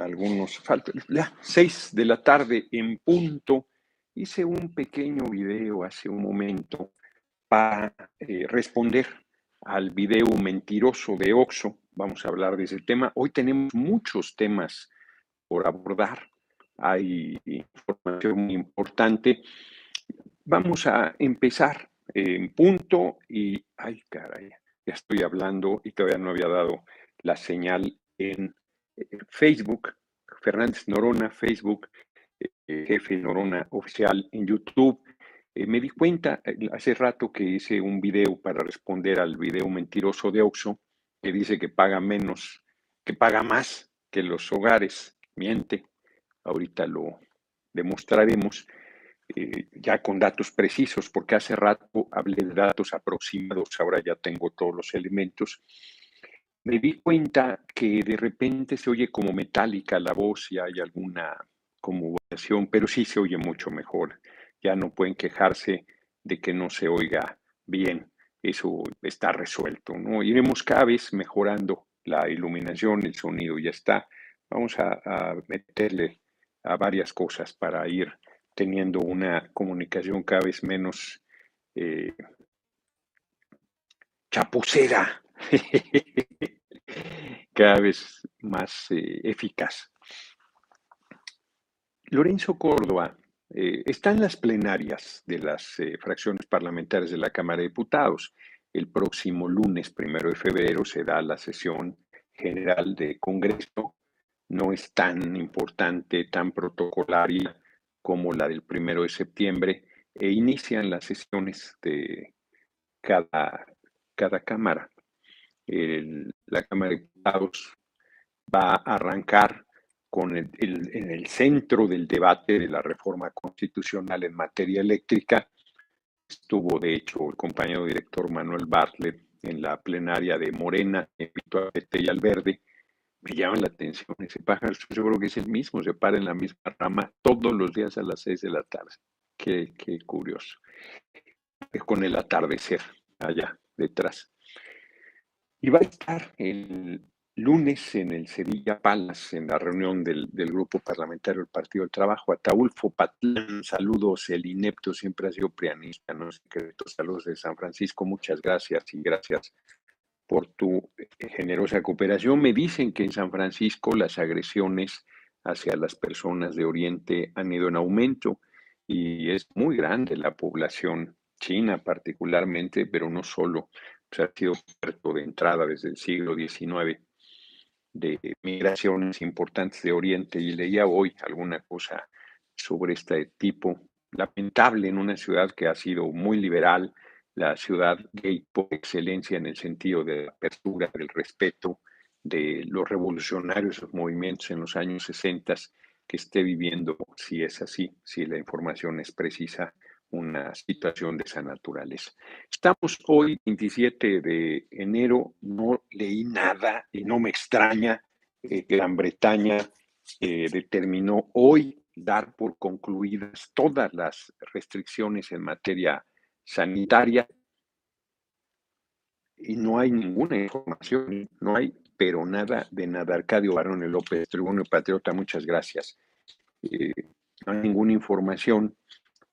algunos, falta, ya, seis de la tarde en punto, hice un pequeño video hace un momento para eh, responder al video mentiroso de Oxo. Vamos a hablar de ese tema. Hoy tenemos muchos temas por abordar. Hay información muy importante. Vamos a empezar en punto y, ay caray, ya estoy hablando y todavía no había dado la señal en Facebook. Fernández Norona, Facebook, eh, jefe Norona oficial en YouTube. Eh, me di cuenta hace rato que hice un video para responder al video mentiroso de Oxo, que dice que paga menos, que paga más que los hogares. Miente. Ahorita lo demostraremos. Eh, ya con datos precisos, porque hace rato hablé de datos aproximados, ahora ya tengo todos los elementos. Me di cuenta que de repente se oye como metálica la voz y hay alguna conmovación, pero sí se oye mucho mejor. Ya no pueden quejarse de que no se oiga bien. Eso está resuelto, ¿no? Iremos cada vez mejorando la iluminación, el sonido ya está. Vamos a, a meterle a varias cosas para ir teniendo una comunicación cada vez menos eh, chapucera, cada vez más eh, eficaz. Lorenzo Córdoba eh, está en las plenarias de las fracciones parlamentarias de la Cámara de Diputados. El próximo lunes, primero de febrero, se da la sesión general de Congreso. No es tan importante, tan protocolaria como la del primero de septiembre e inician las sesiones de cada, cada Cámara. La Cámara de Diputados va a arrancar con el, en el centro del debate de la reforma constitucional en materia eléctrica. Estuvo, de hecho, el compañero director Manuel Bartlett en la plenaria de Morena, a PT y al Verde, me llama la atención ese pájaro, yo creo que es el mismo, se para en la misma rama todos los días a las seis de la tarde. Qué, qué curioso. Es con el atardecer allá detrás. Y va a estar el lunes en el Sevilla Palace, en la reunión del, del, grupo parlamentario del Partido del Trabajo. Ataulfo Patlán, saludos, el inepto siempre ha sido prianista, no secreto, saludos de San Francisco, muchas gracias y gracias por tu eh, generosa cooperación. Me dicen que en San Francisco las agresiones hacia las personas de Oriente han ido en aumento y es muy grande la población china particularmente, pero no solo. Se ha sido puerto de entrada desde el siglo XIX de migraciones importantes de Oriente y leía hoy alguna cosa sobre este tipo. Lamentable en una ciudad que ha sido muy liberal, la ciudad gay por excelencia en el sentido de la apertura, del respeto de los revolucionarios, los movimientos en los años 60 que esté viviendo, si es así, si la información es precisa, una situación de esa naturaleza. Estamos hoy, 27 de enero, no leí nada y no me extraña que Gran Bretaña eh, determinó hoy dar por concluidas todas las restricciones en materia sanitaria y no hay ninguna información, no hay, pero nada de nada. Arcadio Barón López, Tribuno Patriota, muchas gracias. Eh, no hay ninguna información,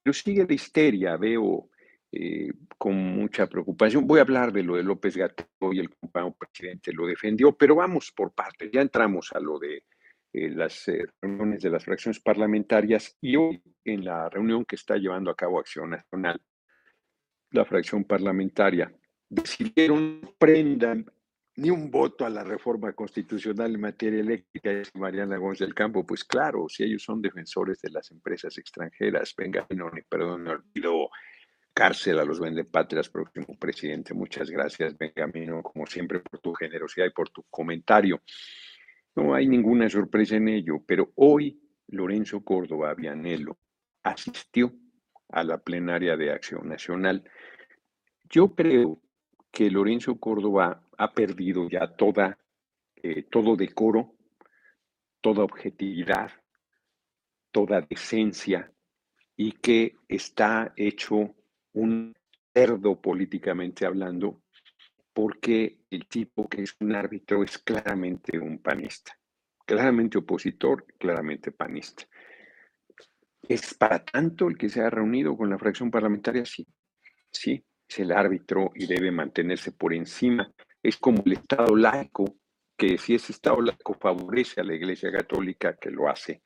pero sigue de histeria, veo eh, con mucha preocupación. Voy a hablar de lo de López Gato y el compañero presidente lo defendió, pero vamos por partes. Ya entramos a lo de eh, las reuniones de las fracciones parlamentarias y hoy en la reunión que está llevando a cabo Acción Nacional la fracción parlamentaria, decidieron prendan ni un voto a la reforma constitucional en materia eléctrica, es Mariana Gómez del Campo, pues claro, si ellos son defensores de las empresas extranjeras, venga, no, perdón, no olvido cárcel a los vendepatrias, próximo presidente. Muchas gracias, Benjamino, como siempre, por tu generosidad y por tu comentario. No hay ninguna sorpresa en ello, pero hoy Lorenzo Córdoba Vianelo asistió a la plenaria de Acción Nacional. Yo creo que Lorenzo Córdoba ha perdido ya toda, eh, todo decoro, toda objetividad, toda decencia y que está hecho un cerdo políticamente hablando porque el tipo que es un árbitro es claramente un panista. claramente opositor, claramente panista. ¿Es para tanto el que se ha reunido con la fracción parlamentaria? Sí, sí, es el árbitro y debe mantenerse por encima. Es como el Estado laico, que si ese Estado laico favorece a la Iglesia Católica, que lo hace,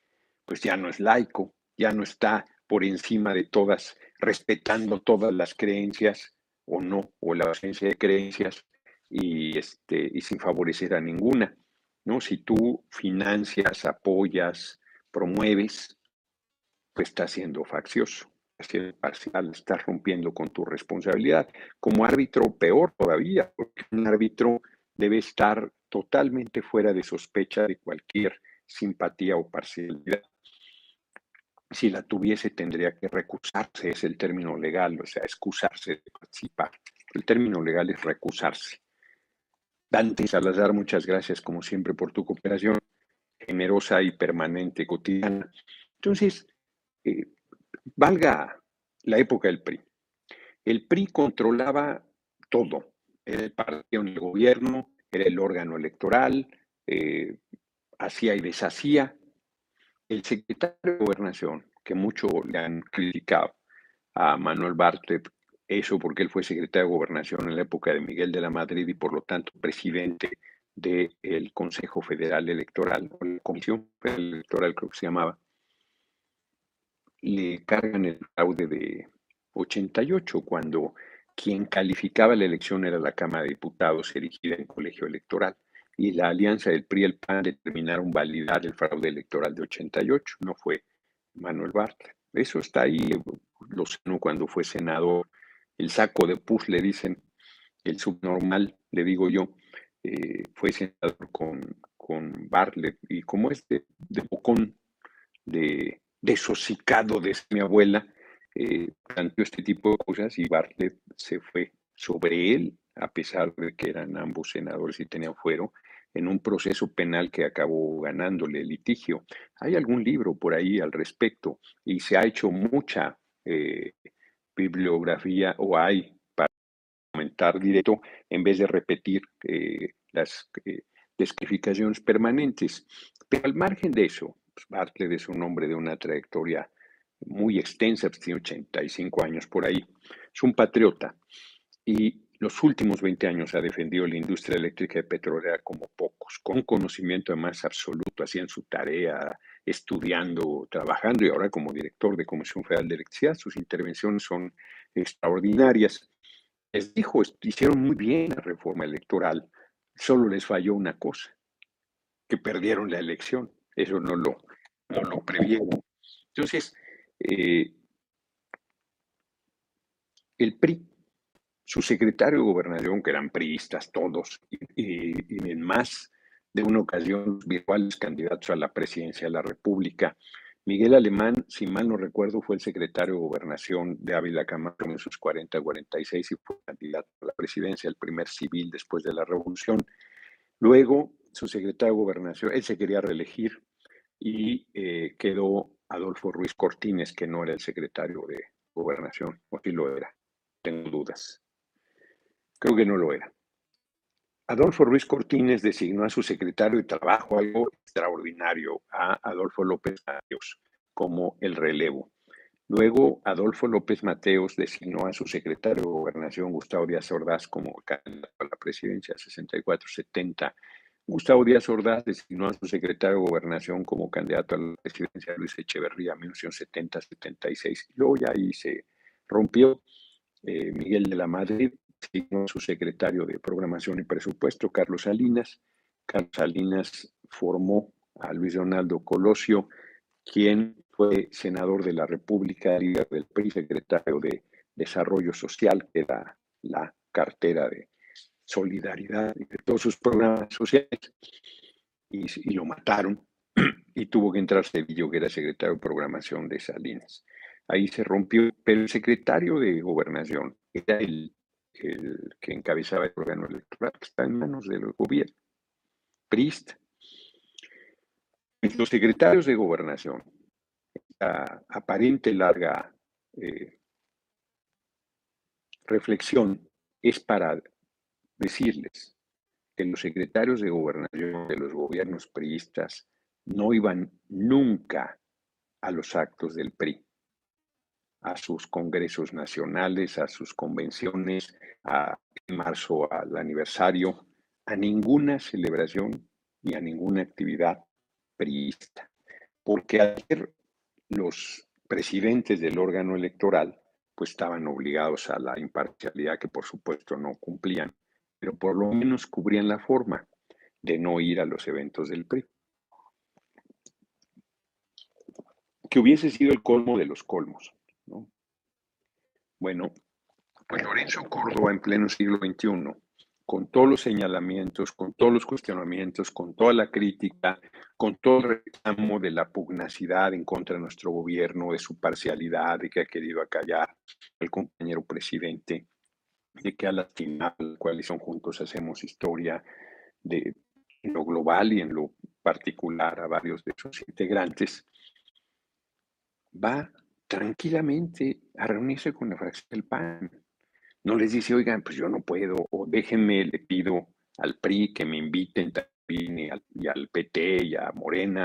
pues ya no es laico, ya no está por encima de todas, respetando todas las creencias o no, o la ausencia de creencias y, este, y sin favorecer a ninguna. ¿no? Si tú financias, apoyas, promueves, pues estás siendo faccioso, parcial, estás rompiendo con tu responsabilidad. Como árbitro, peor todavía, porque un árbitro debe estar totalmente fuera de sospecha de cualquier simpatía o parcialidad. Si la tuviese, tendría que recusarse, es el término legal, o sea, excusarse de participar. El término legal es recusarse. Dante Salazar, muchas gracias como siempre por tu cooperación generosa y permanente, cotidiana. Entonces, eh, valga la época del PRI. El PRI controlaba todo. Era el partido en el gobierno, era el órgano electoral, eh, hacía y deshacía. El secretario de Gobernación, que mucho le han criticado a Manuel Bartlett eso porque él fue secretario de Gobernación en la época de Miguel de la Madrid y por lo tanto presidente del Consejo Federal Electoral, la Comisión Federal Electoral creo que se llamaba, le cargan el fraude de 88 cuando quien calificaba la elección era la Cámara de Diputados erigida en colegio electoral y la alianza del PRI y el PAN determinaron validar el fraude electoral de 88, no fue Manuel Bartlett. Eso está ahí, lo sé cuando fue senador el saco de pus, le dicen, el subnormal, le digo yo, eh, fue senador con, con Bartlett y como este de bocón, de desosicado de mi abuela, eh, planteó este tipo de cosas y Bartlett se fue sobre él, a pesar de que eran ambos senadores y tenían fuero, en un proceso penal que acabó ganándole el litigio. Hay algún libro por ahí al respecto y se ha hecho mucha eh, bibliografía o hay para comentar directo en vez de repetir eh, las eh, descrificaciones permanentes. Pero al margen de eso, pues Bartlett es un hombre de una trayectoria muy extensa, pues, tiene 85 años por ahí, es un patriota y los últimos 20 años ha defendido la industria eléctrica y petrolera como pocos, con conocimiento además absoluto, hacían su tarea, estudiando, trabajando y ahora como director de Comisión Federal de Electricidad, sus intervenciones son extraordinarias. Les dijo, hicieron muy bien la reforma electoral, solo les falló una cosa, que perdieron la elección. Eso no lo, no lo previeron. Entonces, eh, el PRI, su secretario de gobernación, que eran priistas todos, y, en más de una ocasión virtuales candidatos a la presidencia de la República. Miguel Alemán, si mal no recuerdo, fue el secretario de Gobernación de Ávila Camacho en sus 40-46 y fue candidato a la presidencia, el primer civil después de la revolución. Luego, su secretario de Gobernación, él se quería reelegir y eh, quedó Adolfo Ruiz Cortines, que no era el secretario de Gobernación, o sí lo era, tengo dudas. Creo que no lo era. Adolfo Ruiz Cortines designó a su secretario de Trabajo algo extraordinario, a Adolfo López Mateos, como el relevo. Luego, Adolfo López Mateos designó a su secretario de Gobernación, Gustavo Díaz Ordaz, como candidato a la presidencia 64-70. Gustavo Díaz Ordaz designó a su secretario de Gobernación como candidato a la presidencia Luis Echeverría, 1970-76. Luego ya ahí se rompió. Eh, Miguel de la Madrid su secretario de Programación y Presupuesto, Carlos Salinas. Carlos Salinas formó a Luis Donaldo Colosio, quien fue senador de la República, líder del PRI, secretario de Desarrollo Social, que era la cartera de solidaridad y de todos sus programas sociales, y, lo mataron, y tuvo que entrar Sevillo, que era secretario de Programación de Salinas. Ahí se rompió, pero el secretario de Gobernación era el que encabezaba el órgano electoral, que está en manos del gobierno. PRIST. Los secretarios de gobernación, aparente larga eh, reflexión es para decirles que los secretarios de gobernación de los gobiernos priistas no iban nunca a los actos del PRI, a sus congresos nacionales, a sus convenciones, a en marzo al aniversario, a ninguna celebración ni a ninguna actividad priista. Porque ayer los presidentes del órgano electoral pues estaban obligados a la imparcialidad que por supuesto no cumplían, pero por lo menos cubrían la forma de no ir a los eventos del PRI. Que hubiese sido el colmo de los colmos. ¿no? Bueno, pues Lorenzo Córdoba en pleno siglo XXI, con todos los señalamientos, con todos los cuestionamientos, con toda la crítica, con todo el reclamo de la pugnacidad en contra de nuestro gobierno, de su parcialidad, de que ha querido acallar al compañero presidente, de que a la final, coalición Juntos hacemos historia, de en lo global y en lo particular a varios de sus integrantes, va tranquilamente a reunirse con la fracción del PAN. No les dice, oigan, pues yo no puedo, o déjenme, le pido al PRI que me inviten también y al, y al PT y a Morena,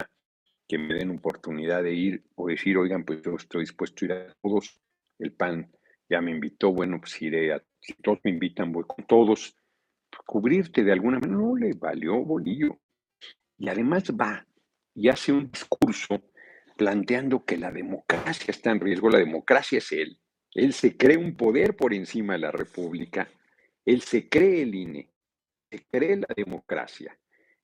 que me den oportunidad de ir, o decir, oigan, pues yo estoy dispuesto a ir a todos, el PAN ya me invitó, bueno, pues iré a, si todos me invitan, voy con todos, cubrirte de alguna manera, no le valió bolillo. Y además va y hace un discurso planteando que la democracia está en riesgo. La democracia es él. Él se cree un poder por encima de la República. Él se cree el INE. Se cree la democracia.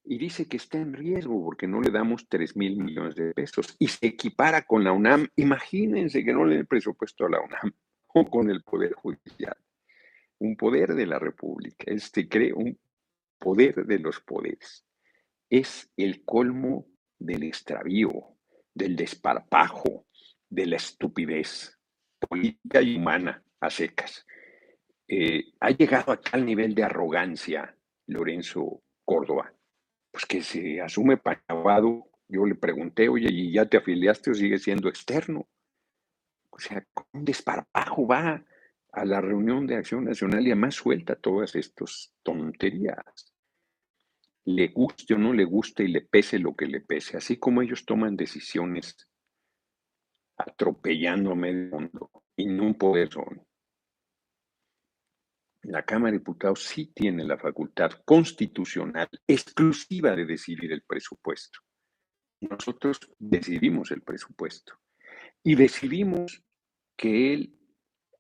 Y dice que está en riesgo porque no le damos 3 mil millones de pesos. Y se equipara con la UNAM. Imagínense que no le den presupuesto a la UNAM o con el Poder Judicial un poder de la República, este cree un poder de los poderes. Es el colmo del extravío, del desparpajo, de la estupidez política y humana a secas. Eh, ha llegado a tal nivel de arrogancia Lorenzo Córdoba, pues que se asume pagado. Yo le pregunté, oye, ¿y ya te afiliaste o sigue siendo externo? Sea, con desparpajo va a la reunión de Acción Nacional y además suelta todas estas tonterías. Le guste o no le guste y le pese lo que le pese, así como ellos toman decisiones atropellando a medio mundo y no un poder son. La Cámara de Diputados sí tiene la facultad constitucional exclusiva de decidir el presupuesto. Nosotros decidimos el presupuesto y decidimos que él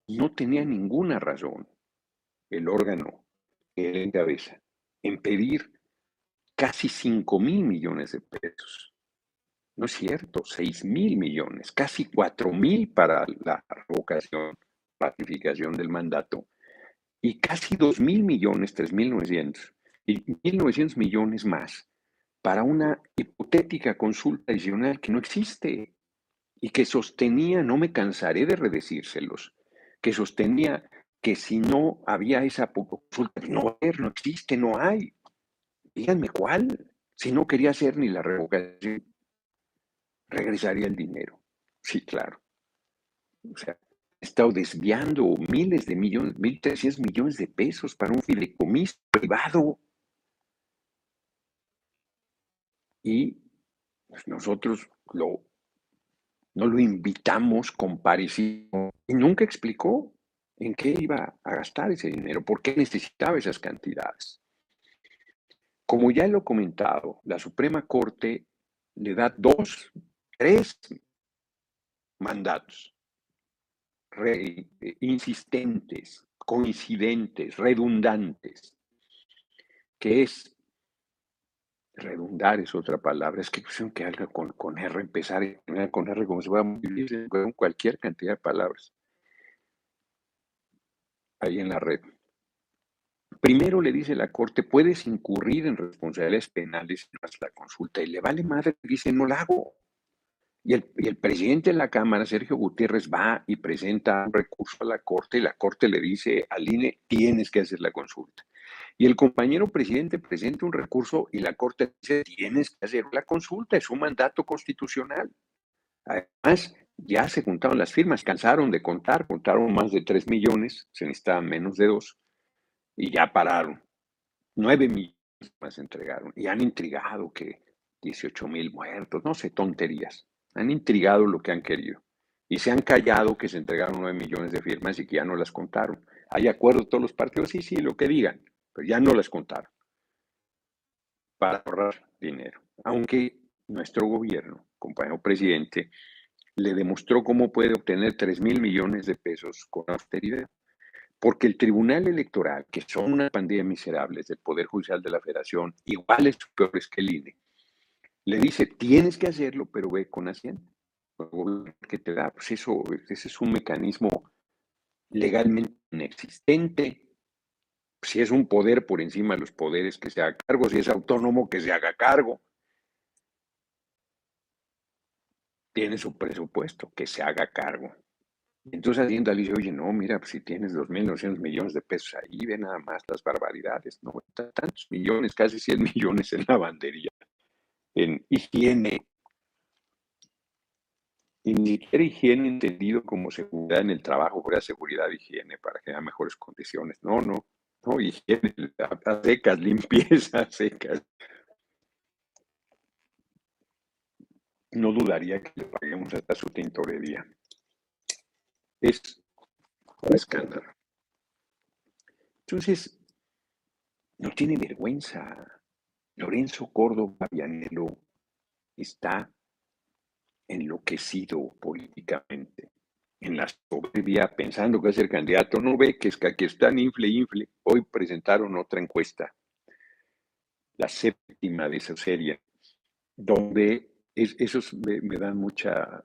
no tenía ninguna razón el órgano que él encabeza en pedir casi 5 mil millones de pesos. No es cierto, 6 mil millones, casi 4 mil para la revocación, ratificación del mandato, y casi 2 mil millones, 3 mil 900, y 1.900 millones más para una hipotética consulta adicional que no existe y que sostenía, no me cansaré de redecírselos, que sostenía que si no había esa consulta, no no existe, no hay. Díganme cuál. Si no quería hacer ni la revocación, regresaría el dinero. Sí, claro. O sea, he estado desviando miles de millones, mil trescientos millones de pesos para un fideicomiso privado. Y pues, nosotros lo no lo invitamos, compareció y nunca explicó en qué iba a gastar ese dinero, por qué necesitaba esas cantidades. Como ya lo he comentado, la Suprema Corte le da dos, tres mandatos insistentes, coincidentes, redundantes, que es redundar es otra palabra, es que pusieron que haga con, con R, empezar con R como se va a vivir con cualquier cantidad de palabras ahí en la red. Primero le dice la Corte, puedes incurrir en responsabilidades penales tras la consulta y le vale madre, dice, no la hago. Y el, y el, presidente de la Cámara, Sergio Gutiérrez, va y presenta un recurso a la Corte y la Corte le dice al INE, tienes que hacer la consulta. Y el compañero presidente presenta un recurso y la Corte dice, tienes que hacer la consulta, es un mandato constitucional. Además, ya se juntaron las firmas, cansaron de contar, contaron más de 3 millones, se necesitaban menos de 2, y ya pararon. 9 millones más entregaron y han intrigado que 18 mil muertos, no sé, tonterías. Han intrigado lo que han querido. Y se han callado que se entregaron 9 millones de firmas y que ya no las contaron. ¿Hay acuerdo todos los partidos? Sí, sí, lo que digan, ya no las contaron. Para ahorrar dinero. Aunque nuestro gobierno, compañero presidente, le demostró cómo puede obtener 3 mil millones de pesos con austeridad. Porque el Tribunal Electoral, que son una pandilla miserables del Poder Judicial de la Federación, iguales peores que el INE, le dice, tienes que hacerlo, pero ve con Hacienda. que te da? Pues eso, ese es un mecanismo legalmente inexistente. Si es un poder por encima de los poderes que se haga cargo, si es autónomo, que se haga cargo. Tiene su presupuesto, que se haga cargo. Entonces Hacienda le dice, oye, no, mira, pues si tienes 2.900 millones de pesos ahí, ve nada más las barbaridades, no, tantos millones, casi 100 millones en lavandería, en higiene, y ni siquiera higiene entendido como seguridad en el trabajo, fuera seguridad higiene para haya mejores condiciones. No, no, no, higiene a secas, limpieza secas. No dudaría que le paguemos hasta su tintorería es un escándalo. Entonces, no tiene vergüenza. Lorenzo Córdoba Vianelo está enloquecido políticamente, en la soberbia, pensando que a ser candidato. No ve que es que aquí están infle, infle. Hoy presentaron otra encuesta, la séptima de esa serie, donde esos me dan mucha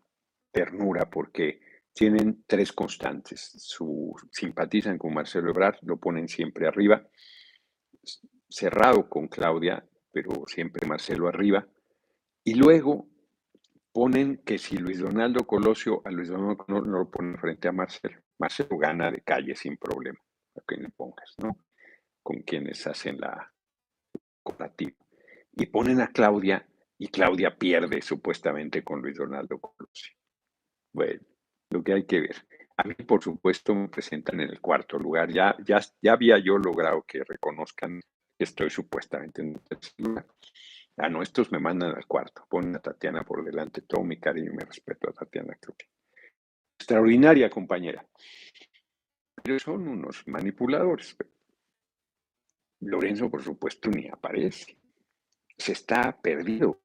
ternura porque tienen tres constantes. Su, simpatizan con Marcelo Ebrard, lo ponen siempre arriba, cerrado con Claudia, pero siempre Marcelo arriba. Y luego ponen que si Luis Donaldo Colosio, a Luis Donaldo no, lo ponen frente a Marcelo. Marcelo gana de calle sin problema, a quien le pongas, ¿no? Con quienes hacen la comparativa. Y ponen a Claudia y Claudia pierde supuestamente con Luis Donaldo Colosio. Bueno, lo que hay que ver. A mí, por supuesto, me presentan en el cuarto lugar. Ya, ya, ya había yo logrado que reconozcan que estoy supuestamente en el tercer lugar. A no, estos me mandan al cuarto. Ponen a Tatiana por delante. Todo mi cariño y mi respeto a Tatiana, creo que. Extraordinaria compañera. Pero son unos manipuladores. Lorenzo, por supuesto, ni aparece. Se está perdido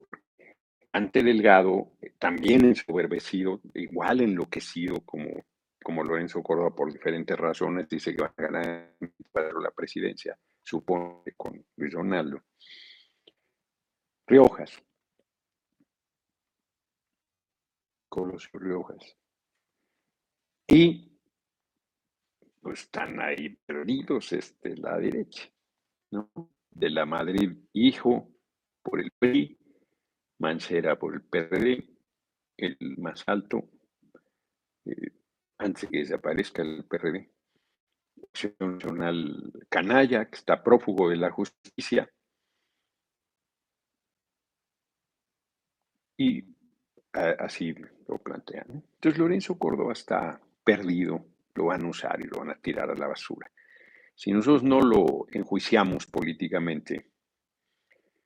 ante Delgado, eh, también ensoberbecido, igual enloquecido como, como Lorenzo Córdoba por diferentes razones, dice que va a ganar la presidencia, supone con Luis Donaldo. Riojas. Colosio Riojas. Y pues están ahí perdidos este, la derecha, ¿no? De la Madrid hijo por el PRI, Mancera por el PRD, el más alto, eh, antes que desaparezca el PRD. Nacional Canalla, que está prófugo de la justicia. Y así lo plantean. Entonces Lorenzo Córdoba está perdido, lo van a usar y lo van a tirar a la basura. Si nosotros no lo enjuiciamos políticamente,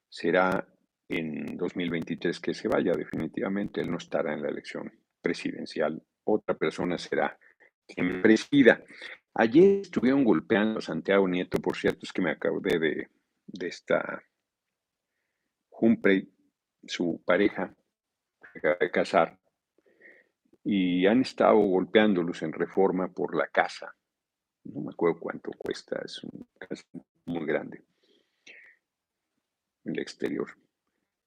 será en 2023 que se vaya definitivamente, él no estará en la elección presidencial, otra persona será quien presida. Ayer estuvieron golpeando a Santiago Nieto, por cierto, es que me acabé de, de esta Humphrey, su pareja, acaba de casar, y han estado golpeándolos en reforma por la casa. No me acuerdo cuánto cuesta, es una casa muy grande en el exterior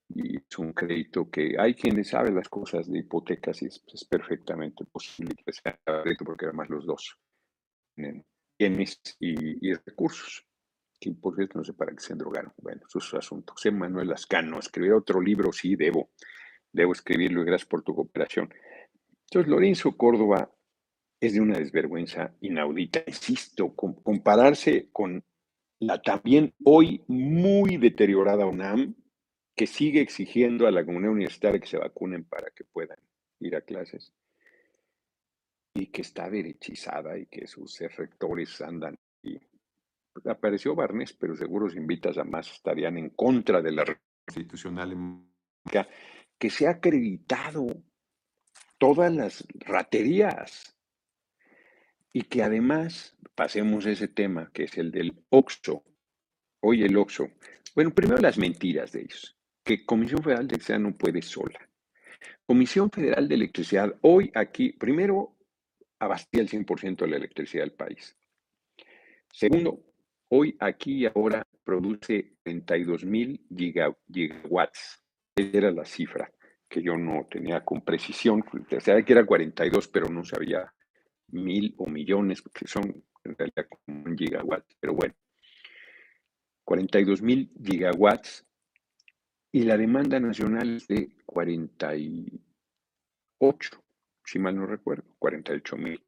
y es un crédito que hay quienes saben las cosas de hipotecas y es, perfectamente posible que sea crédito porque además los dos tienen bienes y, recursos. Que por cierto no sé para qué se drogaron. Bueno, sus asuntos. José Manuel escribir otro libro, sí, debo. Debo escribirlo y gracias por tu cooperación. Entonces, Lorenzo Córdoba es de una desvergüenza inaudita. Insisto, compararse con la también hoy muy deteriorada UNAM, que sigue exigiendo a la comunidad universitaria que se vacunen para que puedan ir a clases y que está derechizada y que sus rectores andan apareció Barnes, pero seguro si invitas a más estarían en contra de la constitucional que se ha acreditado todas las raterías y que además pasemos ese tema que es el del OXO. Hoy el OXO. Bueno, primero las mentiras de ellos, que Comisión Federal de Electricidad no puede sola. Comisión Federal de Electricidad, hoy aquí, primero, abastía el 100% de la electricidad del país. Segundo, hoy aquí y ahora produce 32 mil gigawatts. Era la cifra que yo no tenía con precisión. Sabía que era 42, pero no sabía mil o millones, que son en realidad como un gigawatt. Pero bueno, 42 mil gigawatts y la demanda nacional es de 48, si mal no recuerdo, 48 mil.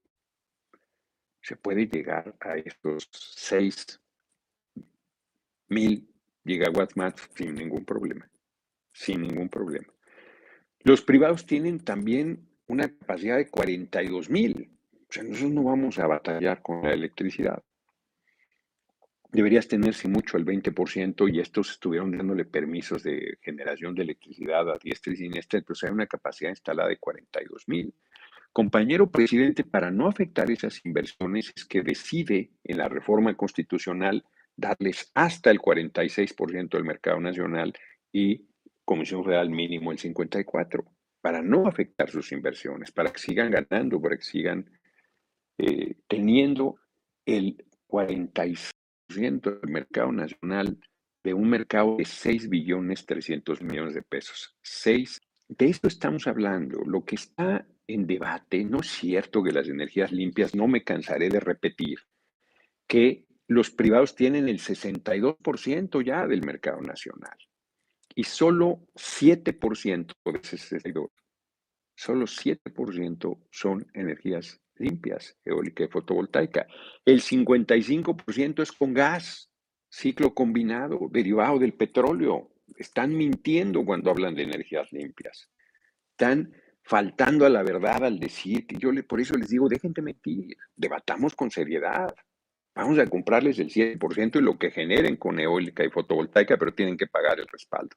Se puede llegar a estos 6 mil gigawatts más sin ningún problema, sin ningún problema. Los privados tienen también una capacidad de 42 mil. O sea, nosotros no vamos a batallar con la electricidad. Deberías tenerse mucho el 20% y estos estuvieron dándole permisos de generación de electricidad a diestra y siniestra, entonces hay una capacidad instalada de 42 mil. Compañero presidente, para no afectar esas inversiones, es que decide en la reforma constitucional darles hasta el 46% del mercado nacional y Comisión Federal mínimo el 54, para no afectar sus inversiones, para que sigan ganando, para que sigan eh, teniendo el 46% del mercado nacional de un mercado de 6 billones 300 millones de pesos. 6, de esto estamos hablando. Lo que está en debate, no es cierto que las energías limpias, no me cansaré de repetir, que los privados tienen el 62% ya del mercado nacional y solo 7% de ese 62, solo 7% son energías limpias, eólica y fotovoltaica. El 55% es con gas, ciclo combinado, derivado del petróleo. Están mintiendo cuando hablan de energías limpias. Están faltando a la verdad al decir que yo le, por eso les digo, dejen de mentir, debatamos con seriedad. Vamos a comprarles el 100% y lo que generen con eólica y fotovoltaica, pero tienen que pagar el respaldo.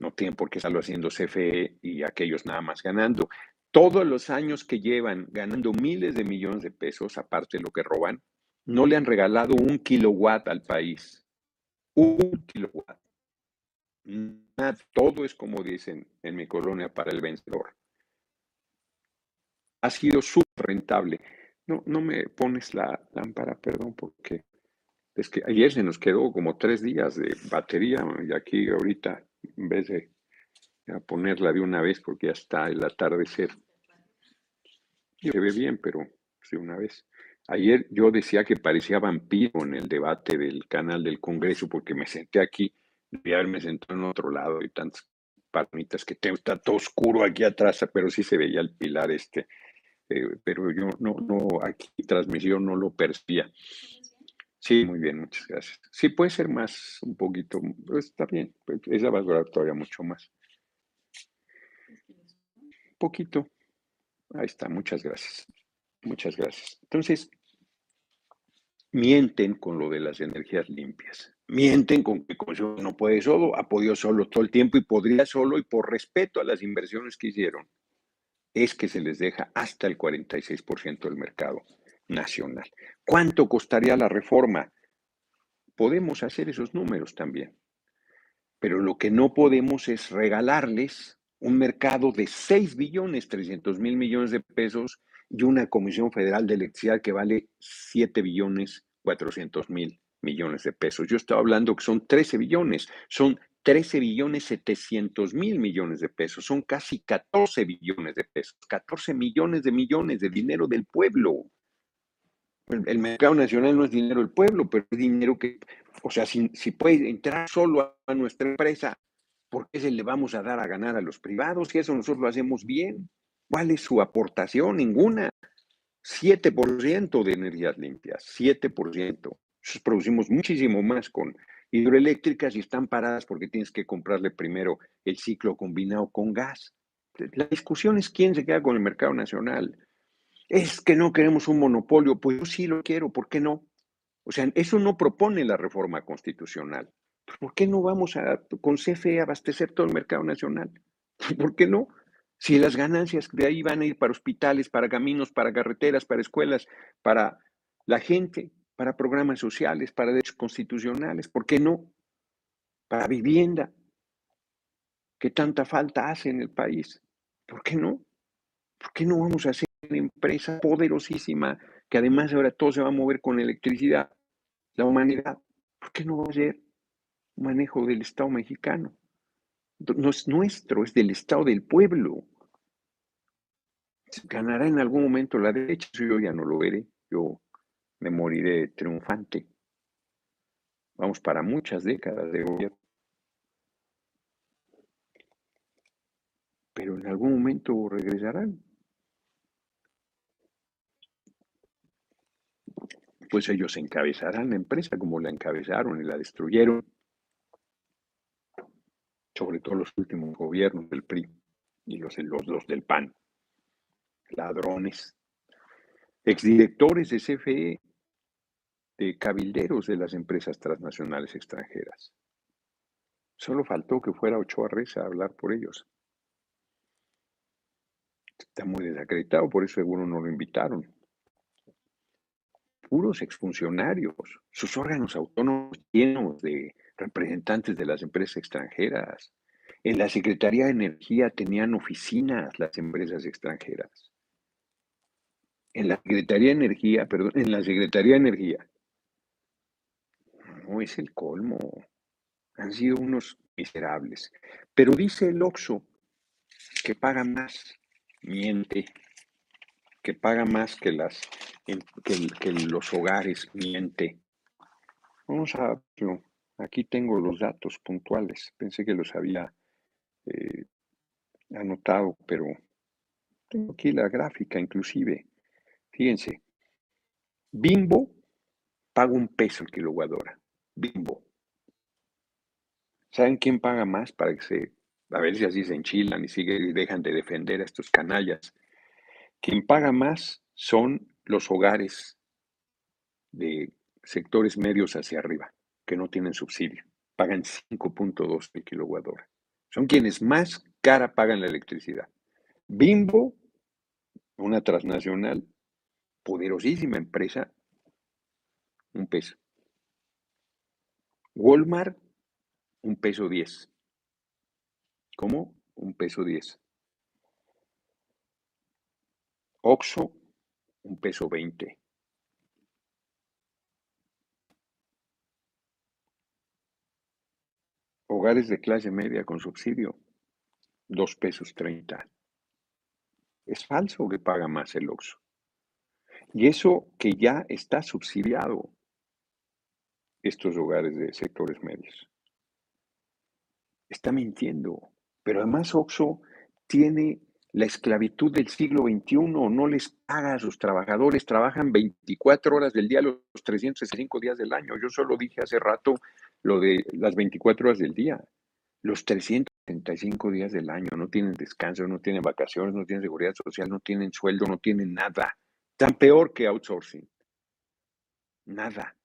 No tienen por qué estarlo haciendo CFE y aquellos nada más ganando. Todos los años que llevan ganando miles de millones de pesos, aparte de lo que roban, no le han regalado un kilowatt al país. Un kilowatt. Nada, todo es como dicen en mi colonia para el vencedor. Ha sido súper rentable. No, no me pones la lámpara, perdón, porque es que ayer se nos quedó como tres días de batería y aquí ahorita en vez de ponerla de una vez porque ya está el atardecer. Se ve bien, pero sí una vez. Ayer yo decía que parecía vampiro en el debate del canal del Congreso porque me senté aquí, y haberme sentado en otro lado y tantas palmitas que tengo, está todo oscuro aquí atrás, pero sí se veía el pilar este, eh, pero yo no, no, aquí transmisión no lo percibía. Sí, muy bien, muchas gracias. Sí, puede ser más, un poquito, está bien, esa va a durar todavía mucho más. Poquito. Ahí está, muchas gracias. Muchas gracias. Entonces, mienten con lo de las energías limpias. Mienten con que no puede solo, ha podido solo todo el tiempo y podría solo y por respeto a las inversiones que hicieron, es que se les deja hasta el 46% del mercado nacional. ¿Cuánto costaría la reforma? Podemos hacer esos números también. Pero lo que no podemos es regalarles un mercado de 6 billones 300 mil millones de pesos y una Comisión Federal de Electricidad que vale 7 billones 400 mil millones de pesos. Yo estaba hablando que son 13 billones, son 13 billones 700 mil millones de pesos, son casi 14 billones de pesos, 14 millones de millones de dinero del pueblo el mercado nacional no es dinero del pueblo, pero es dinero que, o sea, si, puede entrar solo a nuestra empresa, ¿por qué se le vamos a dar a ganar a los privados? Si eso nosotros lo hacemos bien. ¿Cuál es su aportación? Ninguna. 7% de energías limpias, 7%. Nosotros producimos muchísimo más con hidroeléctricas y están paradas porque tienes que comprarle primero el ciclo combinado con gas. La discusión es quién se queda con el mercado nacional. Es que no queremos un monopolio, pues yo sí lo quiero, ¿por qué no? O sea, eso no propone la reforma constitucional. ¿Por qué no vamos a, con CFE abastecer todo el mercado nacional? ¿Por qué no? Si las ganancias de ahí van a ir para hospitales, para caminos, para carreteras, para escuelas, para la gente, para programas sociales, para derechos constitucionales, ¿por qué no? Para vivienda, que tanta falta hace en el país. ¿Por qué no? ¿Por qué no vamos a hacer empresa poderosísima que además ahora todo se va a mover con electricidad? La humanidad, ¿por qué no va a ser manejo del Estado mexicano? No es nuestro, es del Estado del pueblo. Ganará en algún momento la derecha, yo ya no lo veré, yo me moriré triunfante. Vamos para muchas décadas de gobierno. Pero en algún momento regresarán. Pues ellos encabezarán la empresa como la encabezaron y la destruyeron sobre todo los últimos gobiernos del PRI y los, los, del PAN. Ladrones, exdirectores de CFE, de cabilderos de las empresas transnacionales extranjeras. Solo faltó que fuera Ochoa Reza a hablar por ellos. Está muy desacreditado, por eso seguro no lo invitaron. Puros exfuncionarios, sus órganos autónomos llenos de representantes de las empresas extranjeras. En la Secretaría de Energía tenían oficinas las empresas extranjeras. En la Secretaría de Energía, perdón, en la Secretaría de Energía. No es el colmo. Han sido unos miserables. Pero dice el Oxo que paga más, miente, que paga más que, las, que, los hogares, miente. Vamos a verlo. Aquí tengo los datos puntuales. Pensé que los había eh, anotado, pero tengo aquí la gráfica inclusive. Fíjense, Bimbo paga un peso el kilowatt Bimbo. ¿Saben quién paga más para que se, a ver si así se enchilan y, sigue, y dejan de defender a estos canallas? Quien paga más son los hogares de sectores medios hacia arriba que no tienen subsidio. Pagan 5.2 de kilowatt hora. Son quienes más cara pagan la electricidad. Bimbo, una transnacional, poderosísima empresa, un peso. Walmart, un peso 10. ¿Cómo? Un peso 10. Oxo, un peso 20. Hogares de clase media con subsidio, dos pesos treinta. Es falso que paga más el OXO. Y eso que ya está subsidiado, estos hogares de sectores medios. Está mintiendo. Pero además OXO tiene la esclavitud del siglo XXI, no les paga a sus trabajadores, trabajan 24 horas del día, los 365 días del año. Yo solo dije hace rato lo de las 24 horas del día, los 365 días del año, no tienen descanso, no tienen vacaciones, no tienen seguridad social, no tienen sueldo, no tienen nada. Tan peor que outsourcing. Nada.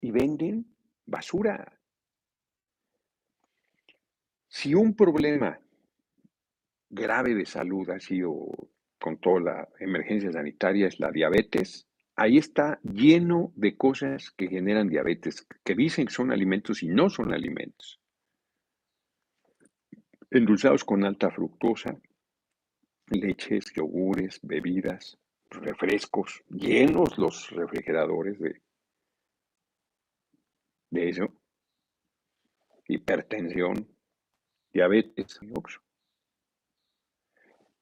Y venden basura. Si un problema grave de salud ha sido con toda la emergencia sanitaria es la diabetes, ahí está lleno de cosas que generan diabetes, que dicen que son alimentos y no son alimentos. Endulzados con alta fructosa, leches, yogures, bebidas, refrescos, llenos los refrigeradores de, de eso. Hipertensión, diabetes,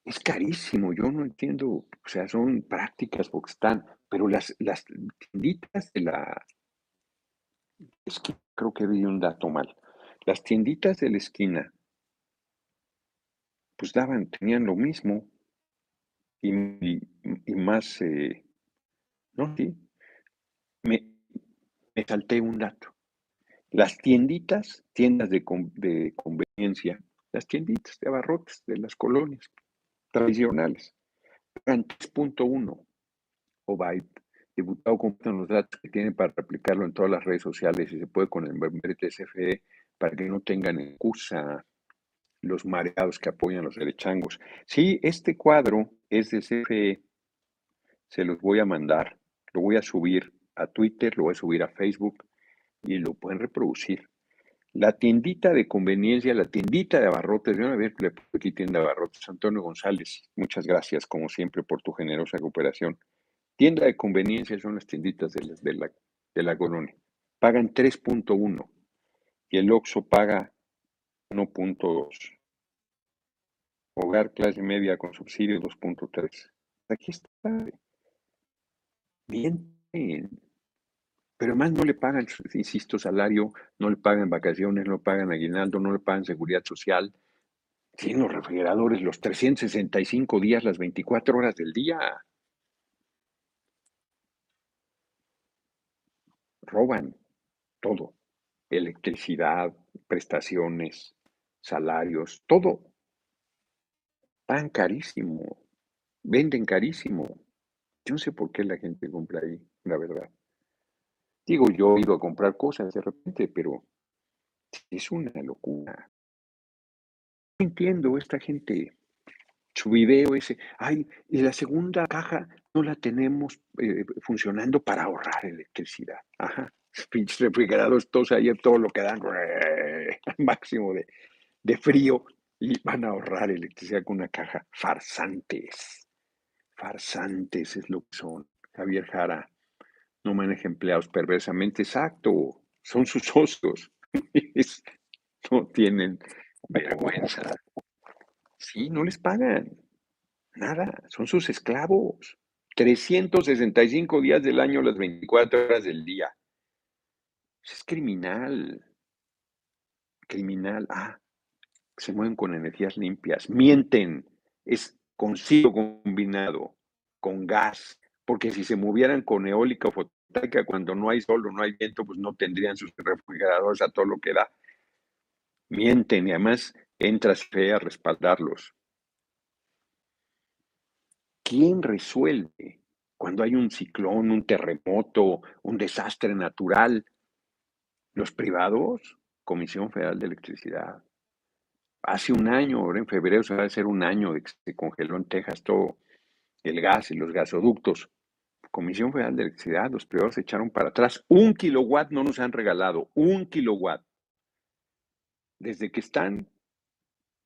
es carísimo, yo no entiendo, o sea, son prácticas porque están, pero las, las tienditas de la esquina, creo que vi un dato mal, las tienditas de la esquina, pues daban, tenían lo mismo y, más, eh, no, sí, me, me salté un dato. Las tienditas, tiendas de, de conveniencia, las tienditas de abarrotes de las colonias, tradicionales. Pagan 3.1 o byte diputado compartan los datos que tienen para aplicarlo en todas las redes sociales y se puede con el membrete CFE para que no tengan excusa los mareados que apoyan los derechangos. Sí, este cuadro es de CFE. Se los voy a mandar. Lo voy a subir a Twitter, lo voy a subir a Facebook y lo pueden reproducir. La tiendita de conveniencia, la tiendita de abarrotes, yo a ver aquí tienda de abarrotes, Antonio González, muchas gracias como siempre por tu generosa cooperación. Tienda de conveniencia son las tienditas de la, de la, de la colonia. Pagan 3.1 y el Oxxo paga 1.2. Hogar clase media con subsidio 2.3. Aquí está. Bien. Pero más no le pagan, insisto, salario, no le pagan vacaciones, no le pagan aguinaldo, no le pagan seguridad social. Tienen los refrigeradores los 365 días, las 24 horas del día. Roban todo. Electricidad, prestaciones, salarios, todo. Pagan carísimo. Venden carísimo. Yo no sé por qué la gente compra ahí, la verdad. Digo, yo he ido a comprar cosas de repente, pero es una locura. No entiendo esta gente. Su video ese, ay, y la segunda caja no la tenemos eh, funcionando para ahorrar electricidad. Ajá, pinches refrigerados, todos ahí, todo lo que dan, máximo de, de frío, y van a ahorrar electricidad con una caja. Farsantes. Farsantes es lo que son. Javier Jara no maneja empleados perversamente. Exacto. Son sus socios. no tienen vergüenza. Sí, no les pagan. Nada. Son sus esclavos. 365 días del año, las 24 horas del día. Es criminal. Criminal. Ah, se mueven con energías limpias, mienten, es con ciclo combinado, con gas, porque si se movieran con eólica o fotovoltaica, cuando no hay sol o no hay viento, pues no tendrían sus refrigeradores a todo lo que da. Mienten y además entras fe a respaldarlos. ¿Quién resuelve cuando hay un ciclón, un terremoto, un desastre natural? ¿Los privados? Comisión Federal de Electricidad hace un año, ahora en febrero se va a hacer un año que se congeló en Texas todo el gas y los gasoductos. Comisión Federal de Electricidad, los privados se echaron para atrás. Un kilowatt no nos han regalado, un kilowatt. Desde que están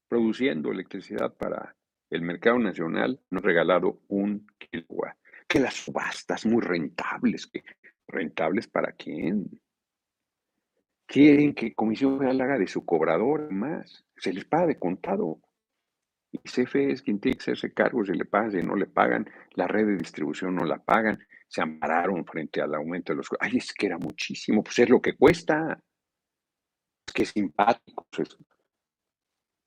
produciendo electricidad para el mercado nacional, nos han regalado un kilowatt. Que las subastas muy rentables, rentables para quién? quieren que Comisión Federal haga de su cobrador más. Se les paga de contado. CFE es quien tiene que hacerse cargo, se le paga, si no le pagan, la red de distribución no la pagan, se ampararon frente al aumento de los... Ay, es que era muchísimo, pues es lo que cuesta. Es que es simpático. Pues,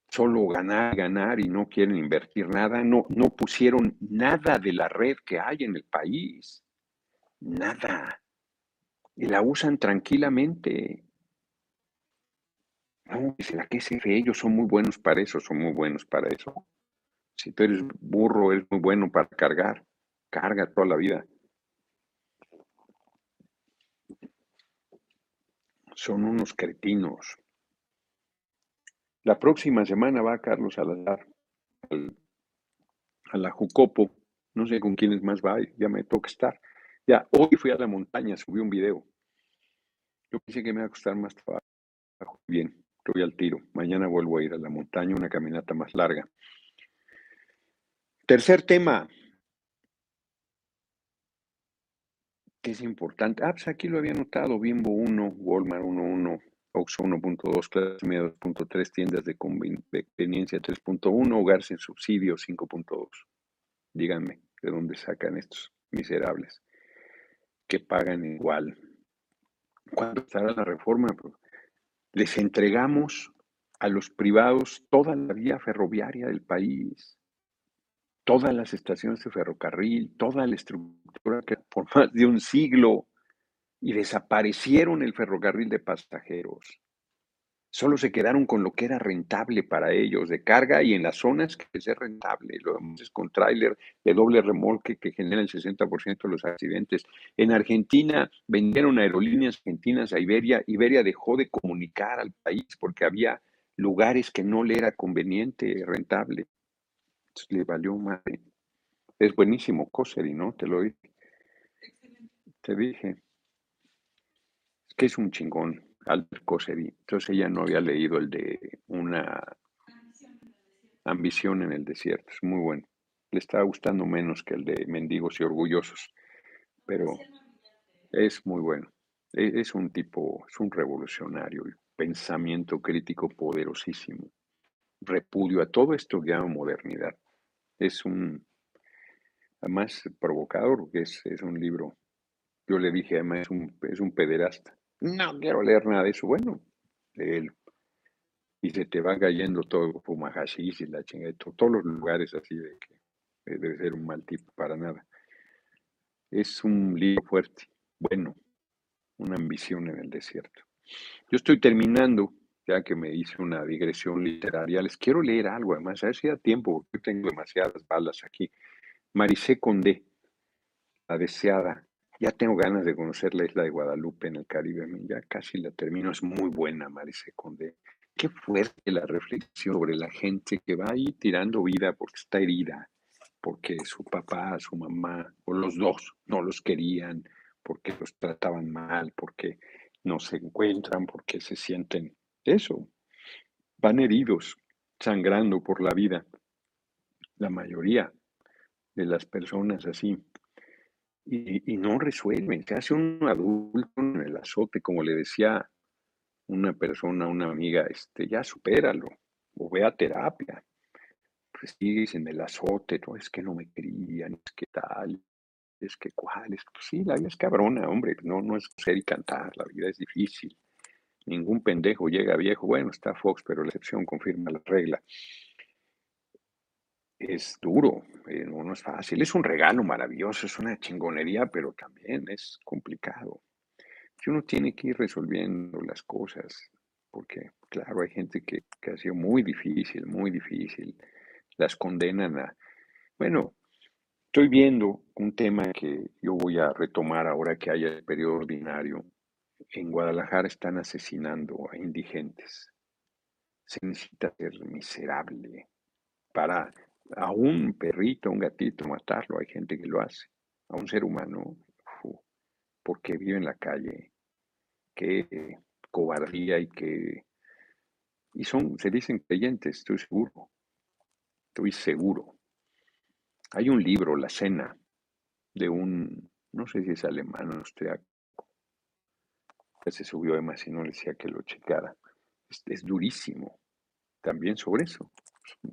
solo ganar, ganar y no quieren invertir nada. No, no pusieron nada de la red que hay en el país. Nada. Y la usan tranquilamente. No, dice la CFE, ellos son muy buenos para eso, son muy buenos para eso. Si tú eres burro, es muy bueno para cargar, carga toda la vida. Son unos cretinos. La próxima semana va Carlos Salazar a la Jucopo. No sé con quiénes más va, ya me toca estar. Ya, hoy fui a la montaña, subí un video. Yo pensé que me iba a costar más trabajo. Bien, voy al tiro. Mañana vuelvo a ir a la montaña, una caminata más larga. Tercer tema, que es importante. Ah, pues aquí lo había notado, Bimbo 1, Walmart 1.1, Oxxo 1.2, clase media 2.3, tiendas de conveniencia 3.1, hogar sin subsidio 5.2. Díganme, ¿de dónde sacan estos miserables que pagan igual? ¿Cuándo estará la reforma? Les entregamos a los privados toda la vía ferroviaria del país, todas las estaciones de ferrocarril, toda la estructura que por más de un siglo y desaparecieron el ferrocarril de pasajeros. Solo se quedaron con lo que era rentable para ellos de carga y en las zonas que es rentable. Lo es con tráiler de doble remolque que genera el 60% de los accidentes. En Argentina vendieron aerolíneas argentinas a Iberia. Iberia dejó de comunicar al país porque había lugares que no le era conveniente, rentable. Entonces le valió madre. Es buenísimo, Coseri, ¿no? Te lo dije. Te dije. Es que es un chingón. Albert Coseri. Entonces ella no había leído el de una ambición en el desierto. Es muy bueno. Le estaba gustando menos que el de Mendigos y Orgullosos, pero es muy bueno. E, es un tipo, es un revolucionario, pensamiento crítico poderosísimo, repudio a todo esto que llama modernidad. Es un, además, provocador, es, es un libro. Yo le dije, además, es un, es un pederasta no quiero leer nada de eso. Bueno, léelo. Y se te va cayendo todo Fumahashis y la chingada, todos los lugares así de que debe ser un mal tipo para nada. Es un libro fuerte, bueno, una ambición en el desierto. Yo estoy terminando, ya que me hice una digresión literaria, les quiero leer algo, además, a ver si da tiempo, porque tengo demasiadas balas aquí. Marisé Condé, la deseada, ya tengo ganas de conocer la isla de Guadalupe en el Caribe. Ya casi la termino. Es muy buena, Marise Conde. Qué fuerte la reflexión sobre la gente que va ahí tirando vida porque está herida, porque su papá, su mamá, o los dos, no los querían, porque los trataban mal, porque no se encuentran, porque se sienten eso. Van heridos, sangrando por la vida. La mayoría de las personas así y, no resuelven. Se hace un adulto en el azote, como le decía una persona, una amiga, este, ya supéralo, o ve a terapia. Pues sigues en el azote, no es que no me querían, es que tal, es que cuál, es pues sí, la vida es cabrona, hombre, no, no es ser y cantar, la vida es difícil. Ningún pendejo llega viejo, bueno, está Fox, pero la excepción confirma la regla es duro, eh, no, es fácil. Es un regalo maravilloso, es una chingonería, pero también es complicado. Que uno tiene que ir resolviendo las cosas, porque, claro, hay gente que, que ha sido muy difícil, muy difícil. Las condenan a. Bueno, estoy viendo un tema que yo voy a retomar ahora que haya el periodo ordinario. En Guadalajara están asesinando a indigentes. Se necesita ser miserable para a un perrito, un gatito, matarlo, hay gente que lo hace. A un ser humano, porque vive en la calle, qué cobardía y que... Y son, se dicen creyentes, estoy seguro, estoy seguro. Hay un libro, La Cena, de un, no sé si es alemán o austriaco, se subió además y no le decía que lo checara. es durísimo también sobre eso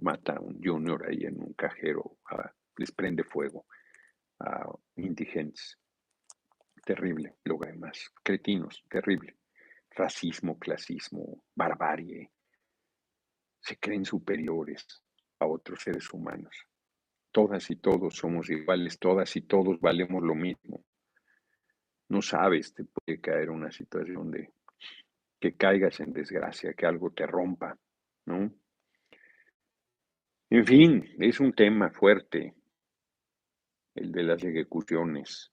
mata a un junior ahí en un cajero, les prende fuego a indigentes. Terrible, lo demás. Cretinos, terrible. Racismo, clasismo, barbarie. Se creen superiores a otros seres humanos. Todas y todos somos iguales, todas y todos valemos lo mismo. No sabes, te puede caer una situación de que caigas en desgracia, que algo te rompa, ¿no? En fin, es un tema fuerte el de las ejecuciones.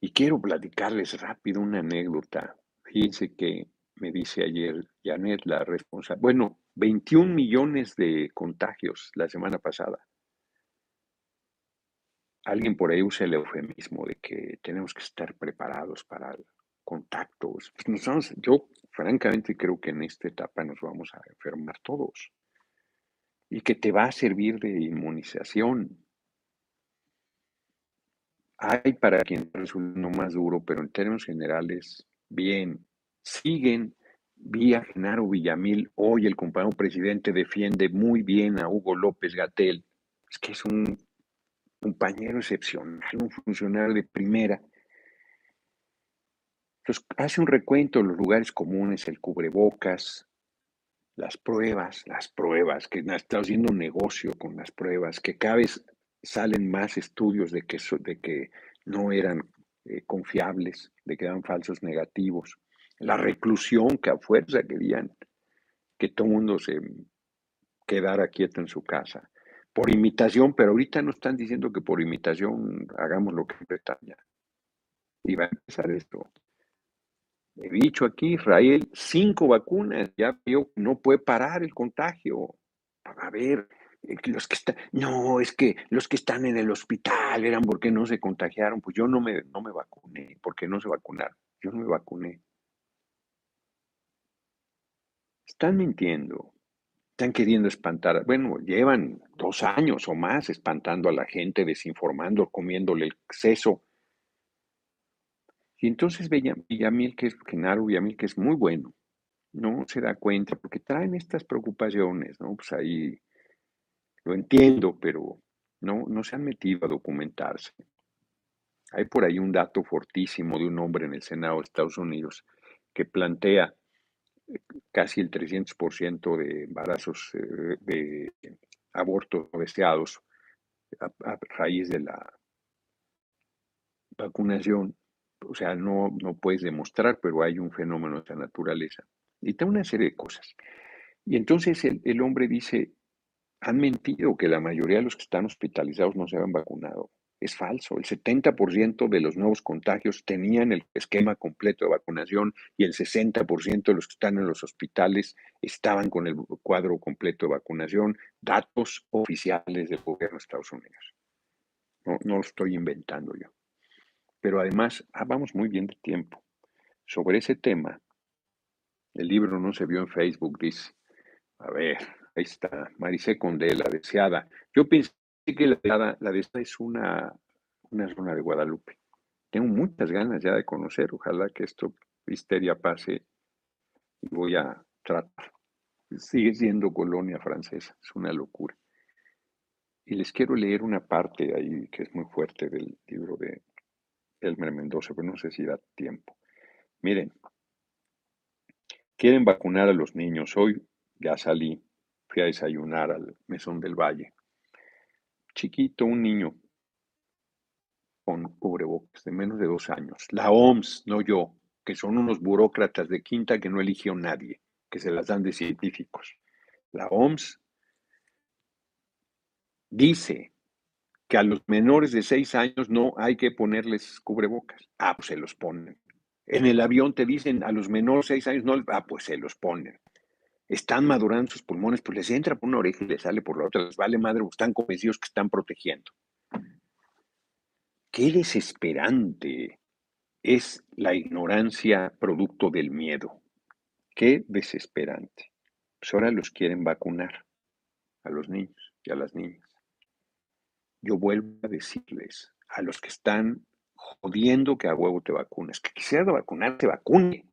Y quiero platicarles rápido una anécdota. Fíjense que me dice ayer Janet, la responsable. Bueno, 21 millones de contagios la semana pasada. Alguien por ahí usa el eufemismo de que tenemos que estar preparados para contactos. Pues yo francamente creo que en esta etapa nos vamos a enfermar todos y que te va a servir de inmunización. Hay para quien resulta más duro, pero en términos generales, bien. Siguen vía Genaro Villamil. Hoy el compañero presidente defiende muy bien a Hugo López Gatel. Es que es un compañero excepcional, un funcionario de primera. hace un recuento de los lugares comunes, el cubrebocas, las pruebas, las pruebas, que está haciendo un negocio con las pruebas, que cada vez salen más estudios de que, no eran eh, confiables, de que eran falsos negativos. la reclusión que a fuerza querían que todo el mundo se quedara quieto en su casa. Por imitación, pero ahorita no están diciendo que por imitación hagamos lo que Bretaña. Y va a empezar esto. He dicho aquí, Israel, cinco vacunas, ya vio, no puede parar el contagio. A ver, eh, los que están, no, es que los que están en el hospital eran porque no se contagiaron. Pues yo no me, no me vacuné, porque no se vacunaron. Yo no me vacuné. Están mintiendo. Están queriendo espantar. Bueno, llevan dos años o más espantando a la gente, desinformando, comiéndole el exceso y entonces Villamil, que es Genaro Villamil, que es muy bueno, no se da cuenta, porque traen estas preocupaciones, ¿no? Pues ahí lo entiendo, pero no, no se han metido a documentarse. Hay por ahí un dato fortísimo de un hombre en el Senado de Estados Unidos que plantea eh, casi el 300% de embarazos, eh, de abortos deseados a, a raíz de la vacunación o sea, no, no puedes demostrar, pero hay un fenómeno de esa naturaleza. Y está una serie de cosas. Y entonces el, hombre dice, han mentido que la mayoría de los que están hospitalizados no se han vacunado. Es falso. El 70% de los nuevos contagios tenían el esquema completo de vacunación y el 60% de los que están en los hospitales estaban con el cuadro completo de vacunación. Datos oficiales del gobierno de Estados Unidos. No, no lo estoy inventando yo. Pero además, ah, vamos muy bien de tiempo. Sobre ese tema, el libro no se vio en Facebook, dice. A ver, ahí está, Maricé Condé, la deseada. Yo pensé que la deseada, la deseada es una, una zona de Guadalupe. Tengo muchas ganas ya de conocer. Ojalá que esto, histeria, pase y voy a tratar. Sigue siendo colonia francesa, es una locura. Y les quiero leer una parte ahí que es muy fuerte del libro de Elmer Mendoza, pero no sé si da tiempo. Miren, quieren vacunar a los niños. Hoy ya salí, fui a desayunar al Mesón del Valle. Chiquito, un niño con cubrebocas de menos de dos años. La OMS, no yo, que son unos burócratas de quinta que no eligió nadie, que se las dan de científicos. La OMS dice que a los menores de seis años no hay que ponerles cubrebocas. Ah, pues se los ponen. En el avión te dicen a los menores de seis años no, ah, pues se los ponen. Están madurando sus pulmones, pues les entra por una oreja y les sale por la otra, les vale madre, están convencidos que están protegiendo. Qué desesperante es la ignorancia producto del miedo. Qué desesperante. Pues ahora los quieren vacunar a los niños y a las niñas yo vuelvo a decirles a los que están jodiendo que a huevo te vacunes, que quisiera vacunar, te vacune.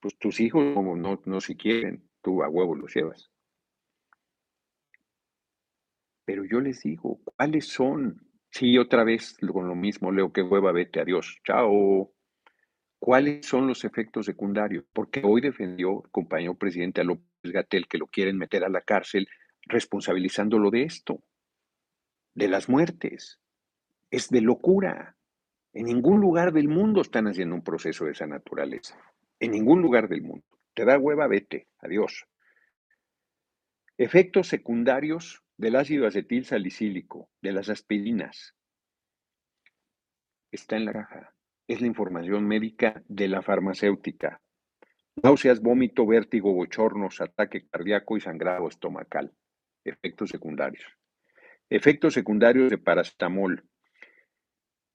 Pues tus hijos no, no si quieren, tú a huevo los llevas. Pero yo les digo, ¿cuáles son? Sí, otra vez con lo mismo, Leo, que hueva, vete, adiós, chao. ¿Cuáles son los efectos secundarios? Porque hoy defendió el compañero presidente López Gatel que lo quieren meter a la cárcel responsabilizándolo de esto de las muertes. Es de locura. En ningún lugar del mundo están haciendo un proceso de esa naturaleza. En ningún lugar del mundo. Te da hueva, vete. Adiós. Efectos secundarios del ácido acetil salicílico, de las aspirinas. Está en la caja. Es la información médica de la farmacéutica. Náuseas, vómito, vértigo, bochornos, ataque cardíaco y sangrado estomacal. Efectos secundarios. Efectos secundarios de paracetamol.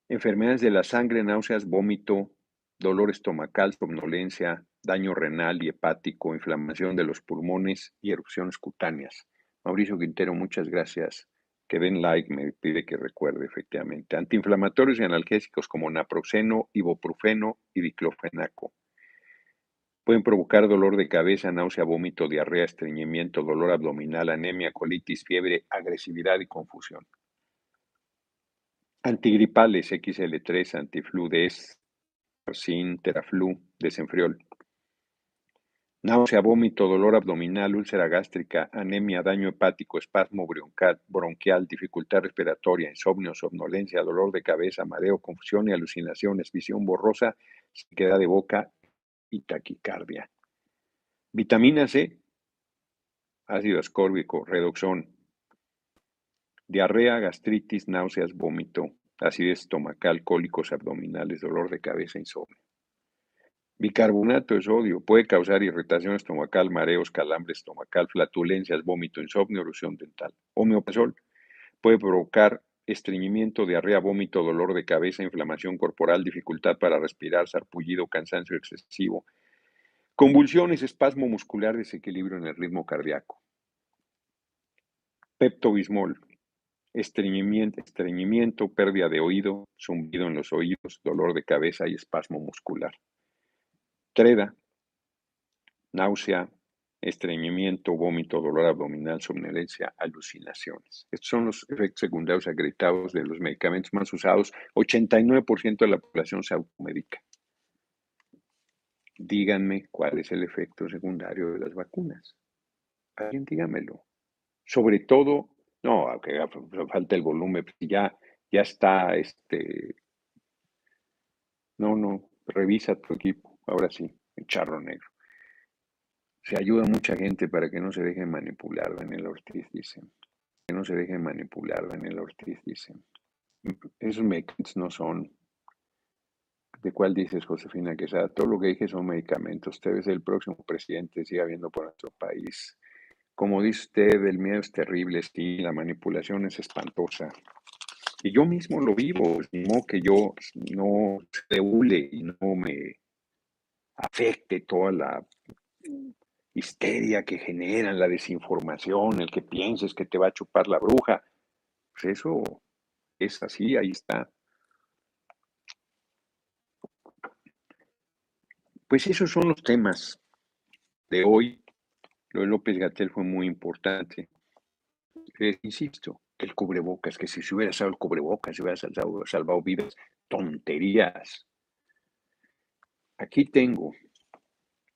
Enfermedades de la sangre, náuseas, vómito, dolor estomacal, somnolencia, daño renal y hepático, inflamación de los pulmones y erupciones cutáneas. Mauricio Quintero, muchas gracias. Que den like, me pide que recuerde efectivamente. Antiinflamatorios y analgésicos como naproxeno, ibuprofeno y diclofenaco. Pueden provocar dolor de cabeza, náusea, vómito, diarrea, estreñimiento, dolor abdominal, anemia, colitis, fiebre, agresividad y confusión. Antigripales XL3, antiflu, des, sin, teraflu, desenfriol. Náusea, vómito, dolor abdominal, úlcera gástrica, anemia, daño hepático, espasmo bronquial, bronquial, dificultad respiratoria, insomnio, somnolencia, dolor de cabeza, mareo, confusión y alucinaciones, visión borrosa, sequedad de boca y taquicardia. Vitamina C, ácido ascórbico, redoxón, diarrea, gastritis, náuseas, vómito, acidez estomacal, cólicos abdominales, dolor de cabeza, insomnio. Bicarbonato de sodio puede causar irritación estomacal, mareos, calambre estomacal, flatulencias, vómito, insomnio, erosión dental. Homeopasol puede provocar estreñimiento, diarrea, vómito, dolor de cabeza, inflamación corporal, dificultad para respirar, sarpullido, cansancio excesivo, convulsiones, espasmo muscular, desequilibrio en el ritmo cardíaco. Pepto-Bismol, estreñimiento, estreñimiento, pérdida de oído, zumbido en los oídos, dolor de cabeza y espasmo muscular. Treda, náusea, estreñimiento, vómito, dolor abdominal, somnolencia, alucinaciones. Estos son los efectos secundarios acreditados de los medicamentos más usados. 89% de la población se automedica. Díganme cuál es el efecto secundario de las vacunas. Alguien dígamelo. Sobre todo, no, aunque falta el volumen, pues ya, ya está, este, no, no, revisa tu equipo ahora sí, el charro negro. Se ayuda a mucha gente para que no se deje manipular, Daniel Ortiz dice. Que no se deje manipular, Daniel Ortiz dice. Esos medicamentos no son. ¿De cuál dices, Josefina Quesada? Todo lo que dije son medicamentos. Usted es el próximo presidente, siga viendo por nuestro país. Como dice usted, el miedo es terrible, sí, la manipulación es espantosa. Y yo mismo lo vivo, no que yo no se hule y no me afecte toda la histeria que generan, la desinformación, el que pienses que te va a chupar la bruja. Pues eso es así, ahí está. Pues esos son los temas de hoy. Lo de López Gatel fue muy importante. Eh, insisto, el cubrebocas, que si se hubiera salvado el cubrebocas, se hubiera salvado vidas, tonterías. Aquí tengo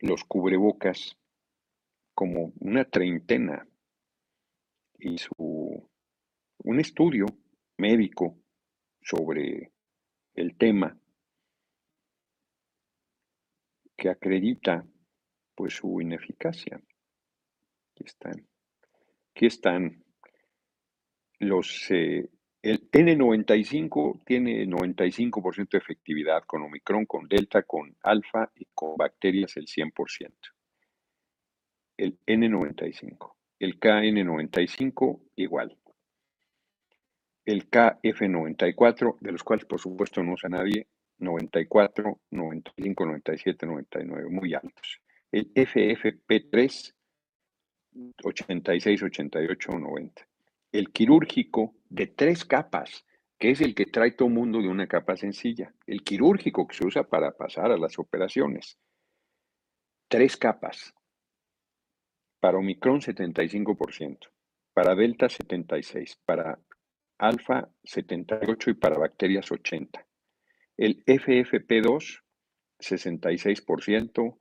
los cubrebocas como una treintena y su, un estudio médico sobre el tema que acredita pues su ineficacia. Aquí están. Aquí están los eh, el N95 tiene 95% de efectividad con Omicron, con Delta, con Alfa y con bacterias el 100%. El N95. El KN95 igual. El KF94, de los cuales por supuesto no usa nadie, 94, 95, 97, 99, muy altos. El FFP3, 86, 88, 90 el quirúrgico de tres capas, que es el que trae todo mundo de una capa sencilla. El quirúrgico que se usa para pasar a las operaciones. Tres capas. Para Omicron 75%, para Delta 76%, para Alfa 78% y para bacterias 80%. El FFP2 66%.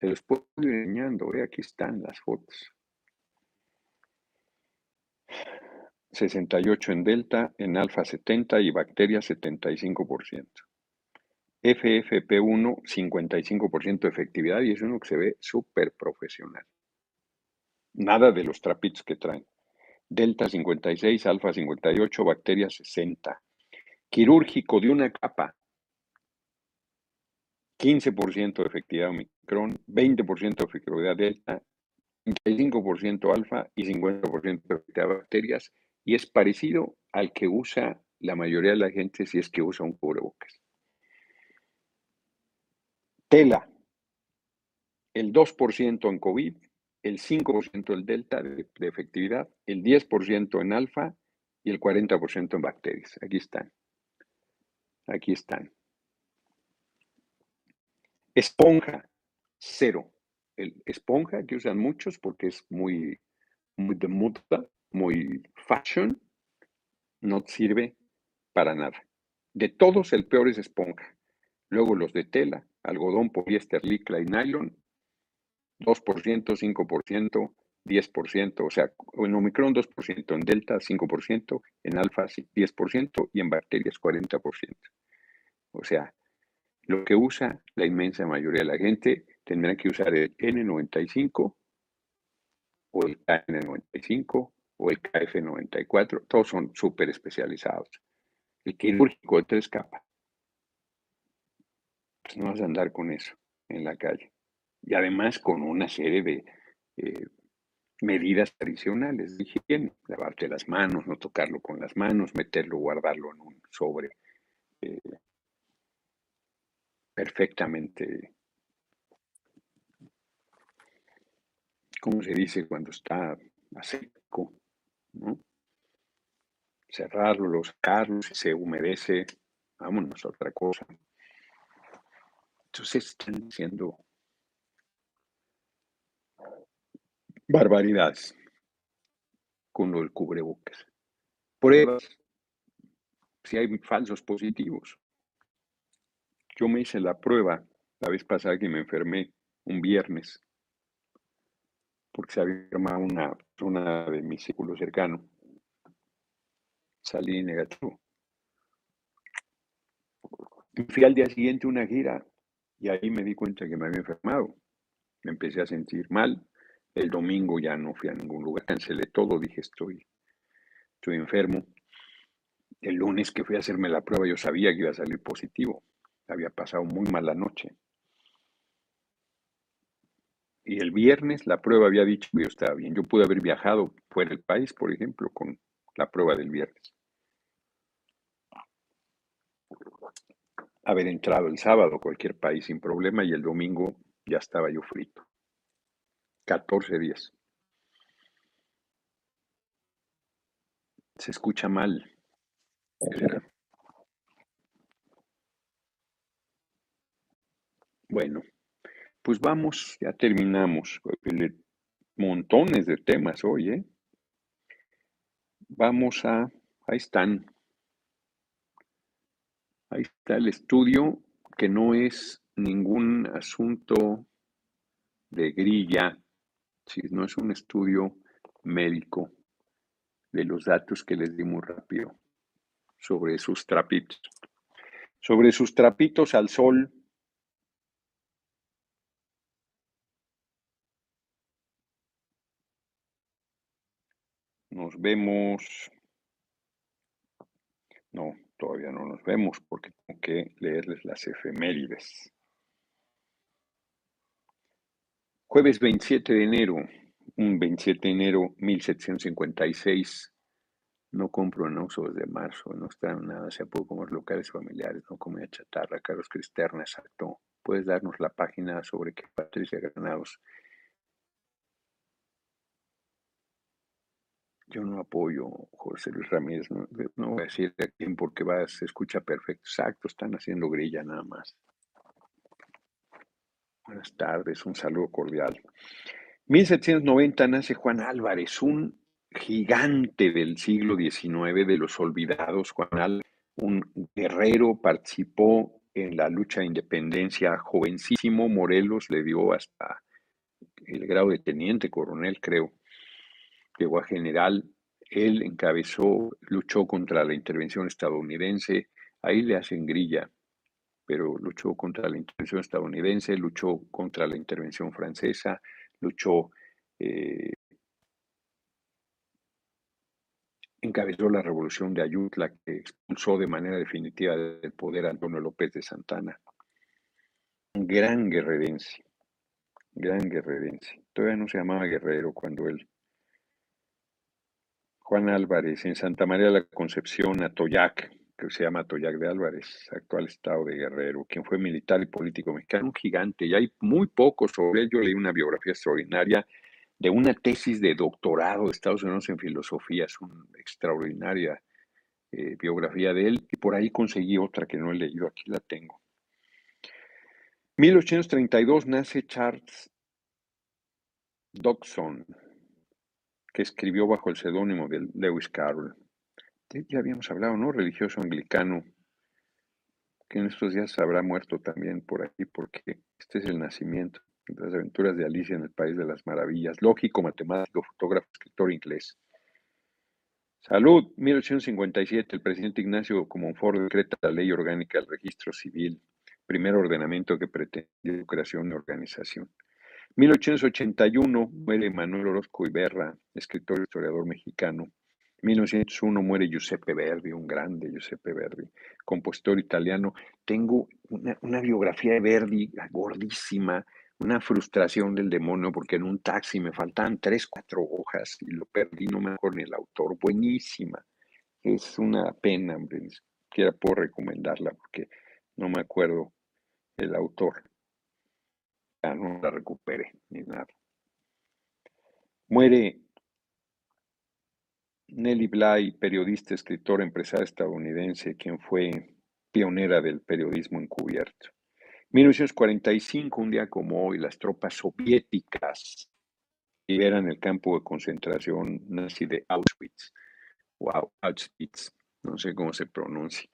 Se los puedo ir enseñando, ¿eh? aquí están las fotos. 68 en delta, en alfa 70 y bacterias 75%. FFP1 55% de efectividad y es uno que se ve súper profesional. Nada de los trapitos que traen. Delta 56, alfa 58, bacterias 60. Quirúrgico de una capa. 15% de efectividad Omicron, 20% de efectividad Delta, 35% alfa y 50% de efectividad bacterias y es parecido al que usa la mayoría de la gente si es que usa un cubrebocas. Tela, el 2% en COVID, el 5% en delta de, de, efectividad, el 10% en alfa y el 40% en bacterias. Aquí están. Aquí están. Esponja, cero. El esponja que usan muchos porque es muy, muy de moda, muy fashion, no sirve para nada. De todos, el peor es esponja. Luego los de tela, algodón, poliéster, licra y nylon, 2%, 5%, 10%, o sea, en Omicron 2%, en Delta 5%, en Alfa 10% y en bacterias 40%. O sea, Lo que usa la inmensa mayoría de la gente tendrá que usar el N95 o el KN95 o el KF94. Todos son súper especializados. El quirúrgico de tres capas. Pues no vas a andar con eso en la calle. Y además con una serie de eh, medidas adicionales de higiene. Lavarte las manos, no tocarlo con las manos, meterlo, guardarlo en un sobre eh, perfectamente, ¿cómo se dice cuando está a seco? ¿no? Cerrarlo, sacarlo, si se humedece, vámonos a otra cosa. Entonces están diciendo barbaridades con lo del cubrebocas. Pruebas si hay falsos positivos. Yo me hice la prueba la vez pasada que me enfermé un viernes, porque se había enfermado una persona de mi círculo cercano. Salí negativo. Fui al día siguiente a una gira y ahí me di cuenta que me había enfermado. Me empecé a sentir mal. El domingo ya no fui a ningún lugar, cancelé todo, dije estoy, estoy enfermo. El lunes que fui a hacerme la prueba yo sabía que iba a salir positivo había pasado muy mala noche. Y el viernes la prueba había dicho que yo estaba bien. Yo pude haber viajado fuera del país, por ejemplo, con la prueba del viernes. Haber entrado el sábado a cualquier país sin problema y el domingo ya estaba yo frito. 14 días. Se escucha mal. Bueno, pues vamos, ya terminamos. Montones de temas hoy, ¿eh? Vamos a, ahí están. Ahí está el estudio, que no es ningún asunto de grilla, no es un estudio médico de los datos que les di muy rápido sobre sus trapitos. Sobre sus trapitos al sol, Nos vemos. No, todavía no nos vemos porque tengo que leerles las efemérides. Jueves 27 de enero, un 27 de enero 1756. No compro en uso desde marzo, no está nada, se puedo comer locales familiares, no comida chatarra. Carlos Cristerna, exacto. ¿Puedes darnos la página sobre qué Patricia Granados Yo no apoyo José Luis Ramírez, no, voy a decir a quién porque va, se escucha perfecto. Exacto, están haciendo grilla nada más. Buenas tardes, un saludo cordial. 1790 nace Juan Álvarez, un gigante del siglo XIX, de los olvidados. Juan Álvarez, un guerrero, participó en la lucha de independencia jovencísimo. Morelos le dio hasta el grado de teniente coronel, creo llegó a general, él encabezó, luchó contra la intervención estadounidense, ahí le hacen grilla, pero luchó contra la intervención estadounidense, luchó contra la intervención francesa, luchó, eh, encabezó la revolución de Ayutla que expulsó de manera definitiva del poder a Antonio López de Santana. Gran guerrerense, gran guerrerense. Todavía no se llamaba guerrero cuando él Juan Álvarez, en Santa María de la Concepción, Atoyac, que se llama Atoyac de Álvarez, actual estado de Guerrero, quien fue militar y político mexicano, un gigante, y hay muy poco sobre él. Yo leí una biografía extraordinaria de una tesis de doctorado de Estados Unidos en filosofía, es una extraordinaria eh, biografía de él, y por ahí conseguí otra que no he leído, aquí la tengo. 1832 nace Charles Dodson, que escribió bajo el seudónimo de Lewis Carroll. Ya habíamos hablado, ¿no? Religioso anglicano, que en estos días habrá muerto también por aquí, porque este es el nacimiento de las aventuras de Alicia en el País de las Maravillas. Lógico, matemático, fotógrafo, escritor inglés. Salud, 1857, el presidente Ignacio Comonfort decreta la ley orgánica del registro civil. primer ordenamiento que pretendía su creación y organización. 1881 muere Manuel Orozco Iberra, escritor y historiador mexicano. 1901 muere Giuseppe Verdi, un grande Giuseppe Verdi, compositor italiano. Tengo una, biografía de Verdi gordísima, una frustración del demonio porque en un taxi me faltaban tres, cuatro hojas y lo perdí, no me acuerdo ni el autor, buenísima. Es una pena, hombre, ni puedo recomendarla porque no me acuerdo el autor no la recupere ni nada. Muere Nelly Bly, periodista, escritora, empresaria estadounidense, quien fue pionera del periodismo encubierto. 1945, un día como hoy, las tropas soviéticas liberan el campo de concentración nazi de Auschwitz, o Auschwitz, no sé cómo se pronuncia,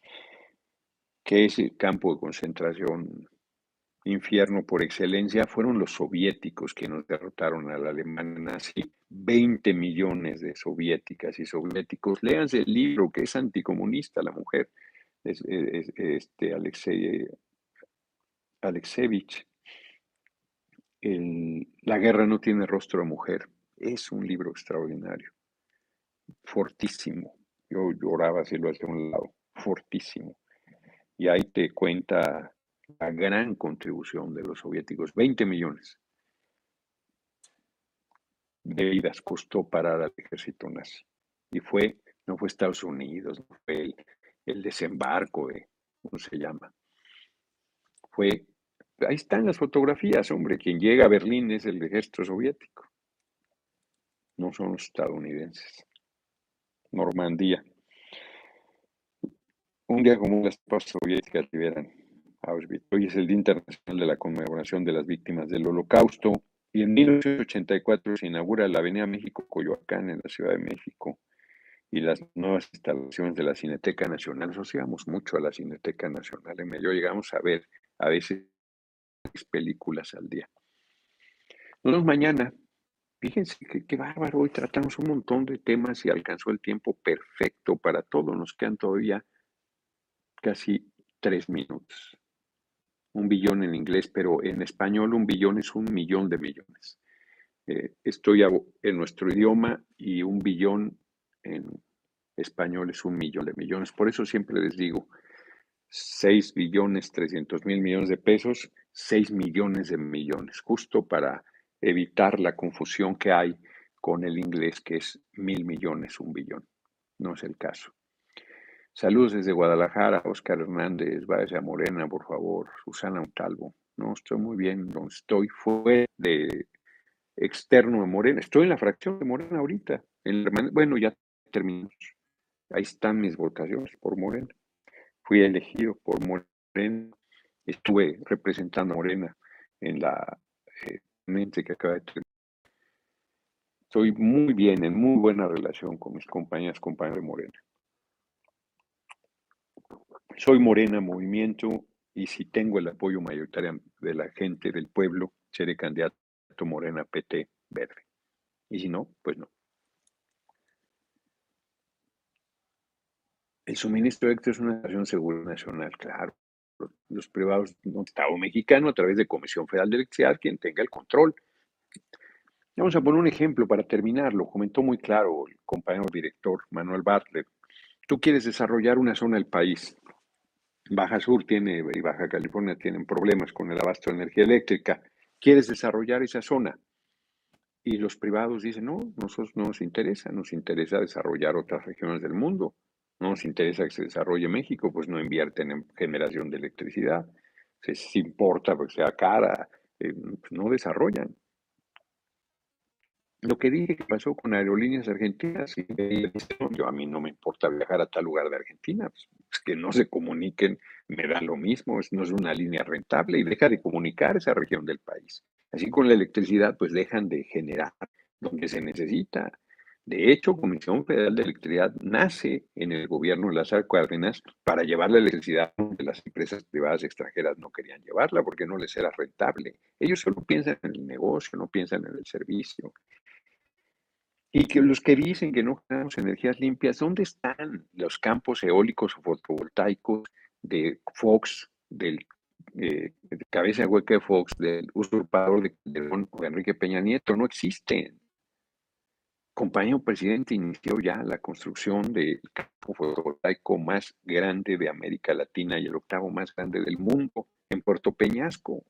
que es el campo de concentración infierno por excelencia fueron los soviéticos que nos derrotaron a la Alemania nazi. 20 millones de soviéticas y soviéticos. Léanse el libro que es anticomunista, la mujer, este, Alexei, Alexevich. la guerra no tiene rostro de mujer. Es un libro extraordinario, fortísimo. Yo lloraba si lo hacía a un lado, fortísimo. Y ahí te cuenta la gran contribución de los soviéticos, 20 millones de vidas costó parar al ejército nazi. Y fue, no fue Estados Unidos, no fue el, desembarco de, ¿cómo se llama? Fue, ahí están las fotografías, hombre, quien llega a Berlín es el ejército soviético, no son los estadounidenses. Normandía. Un día como las tropas soviéticas liberan Hoy es el Día Internacional de la Conmemoración de las Víctimas del Holocausto y en 1984 se inaugura la Avenida México Coyoacán en la Ciudad de México y las nuevas instalaciones de la Cineteca Nacional. Íbamos mucho a la Cineteca Nacional. En medio llegamos a ver a veces películas al día. Nos vemos mañana. Fíjense qué bárbaro. Hoy tratamos un montón de temas y alcanzó el tiempo perfecto para todo. Nos quedan todavía casi tres minutos un billón en inglés, pero en español un billón es un millón de millones. Eh, estoy en nuestro idioma y un billón en español es un millón de millones. Por eso siempre les digo, 6 billones 300 mil millones de pesos, 6 millones de millones, justo para evitar la confusión que hay con el inglés, que es mil millones, un billón. No es el caso. Saludos desde Guadalajara, Oscar Hernández, Vaya Morena, por favor, Susana Montalvo. No, estoy muy bien donde estoy. Fue de externo de Morena. Estoy en la fracción de Morena ahorita. bueno, ya terminamos. Ahí están mis votaciones por Morena. Fui elegido por Morena. Estuve representando a Morena en la eh, mente que acaba de terminar. Estoy muy bien, en muy buena relación con mis compañeras, compañeros de Morena. Soy Morena Movimiento y si tengo el apoyo mayoritario de la gente del pueblo, seré candidato Morena PT Verde. Y si no, pues no. El suministro eléctrico es una nación segura nacional, claro. Los privados, un Estado mexicano, a través de Comisión Federal de Electricidad, quien tenga el control. Vamos a poner un ejemplo para terminar. Lo comentó muy claro el compañero director Manuel Bartlett. Tú quieres desarrollar una zona del país, Baja Sur tiene y Baja California tienen problemas con el abasto de energía eléctrica. ¿Quieres desarrollar esa zona? Y los privados dicen, no, nosotros no nos interesa, nos interesa desarrollar otras regiones del mundo. No nos interesa que se desarrolle México, pues no invierten en generación de electricidad. Se, importa porque sea cara, eh, pues no desarrollan. Lo que dije que pasó con aerolíneas argentinas, y yo a mí no me importa viajar a tal lugar de Argentina, pues, que no se comuniquen, me da lo mismo, no es una línea rentable y deja de comunicar esa región del país. Así con la electricidad, pues dejan de generar donde se necesita. De hecho, Comisión Federal de Electricidad nace en el gobierno de las Cárdenas para llevar la electricidad donde las empresas privadas extranjeras no querían llevarla porque no les era rentable. Ellos solo piensan en el negocio, no piensan en el servicio. Y que los que dicen que no generamos energías limpias, ¿dónde están los campos eólicos o fotovoltaicos de Fox, del eh, cabeza hueca de Fox, del usurpador de de Enrique Peña Nieto, no existen. compañero presidente inició ya la construcción del campo fotovoltaico más grande de América Latina y el octavo más grande del mundo en Puerto Peñasco.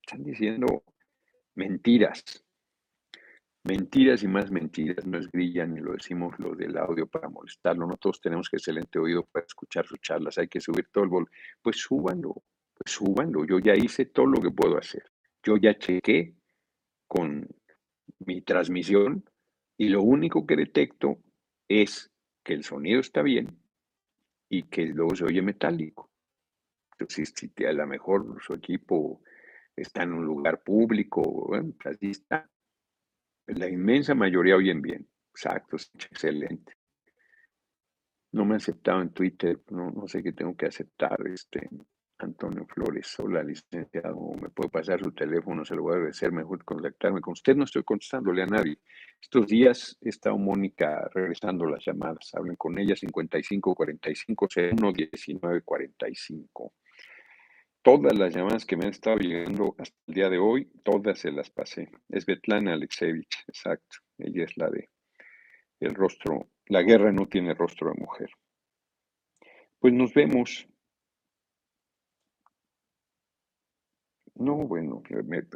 Están diciendo mentiras. Mentiras y más mentiras, no es grilla ni lo decimos lo del audio para molestarlo, no todos tenemos excelente oído para escuchar sus charlas, hay que subir todo el vol. Pues súbanlo, pues súbanlo, yo ya hice todo lo que puedo hacer. Yo ya chequé con mi transmisión y lo único que detecto es que el sonido está bien y que luego se oye metálico. Entonces, si a lo mejor su equipo está en un lugar público, bueno, pues así está. La inmensa mayoría oyen bien. Exacto, excelente. No me aceptado en Twitter, no, no sé qué tengo que aceptar. Este, Antonio Flores, hola licenciado, me puede pasar su teléfono, se lo voy a agradecer, mejor contactarme con usted, no estoy contestándole a nadie. Estos días está Mónica regresando las llamadas, hablen con ella 55 45 01 19 45. Todas las llamadas que me han estado llegando hasta el día de hoy, todas se las pasé. Es Betlana Alexevich, exacto. Ella es la de el rostro. La guerra no tiene rostro de mujer. Pues nos vemos. No, bueno,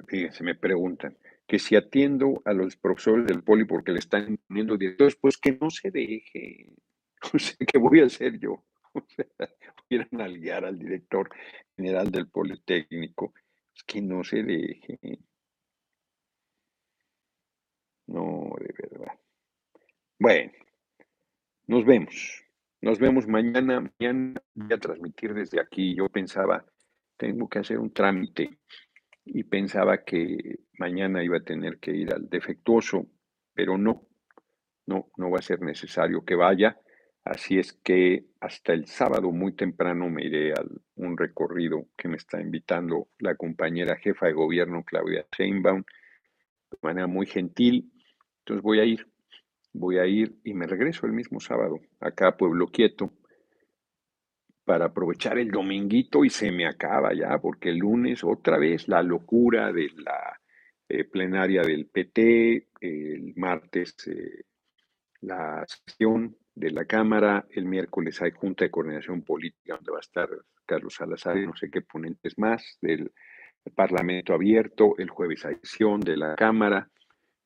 fíjense, me preguntan que si atiendo a los profesores del poli porque le están poniendo directores, pues que no se deje. O sea, ¿qué voy a hacer yo? Sea, a guiar al director general del Politécnico, es que no se deje. No, de verdad. Bueno, nos vemos. Nos vemos mañana. Mañana voy a transmitir desde aquí. Yo pensaba, tengo que hacer un trámite y pensaba que mañana iba a tener que ir al defectuoso, pero no, no, no va a ser necesario que vaya. Así es que hasta el sábado muy temprano me iré a un recorrido que me está invitando la compañera jefa de gobierno, Claudia Sheinbaum, de manera muy gentil. Entonces voy a ir, voy a ir y me regreso el mismo sábado acá a Pueblo Quieto para aprovechar el dominguito y se me acaba ya, porque el lunes otra vez la locura de la eh, plenaria del PT, el martes eh, la sesión de la Cámara. El miércoles hay Junta de Coordinación Política donde va a estar Carlos Salazar y no sé qué ponentes más del Parlamento abierto. El jueves hay sesión de la Cámara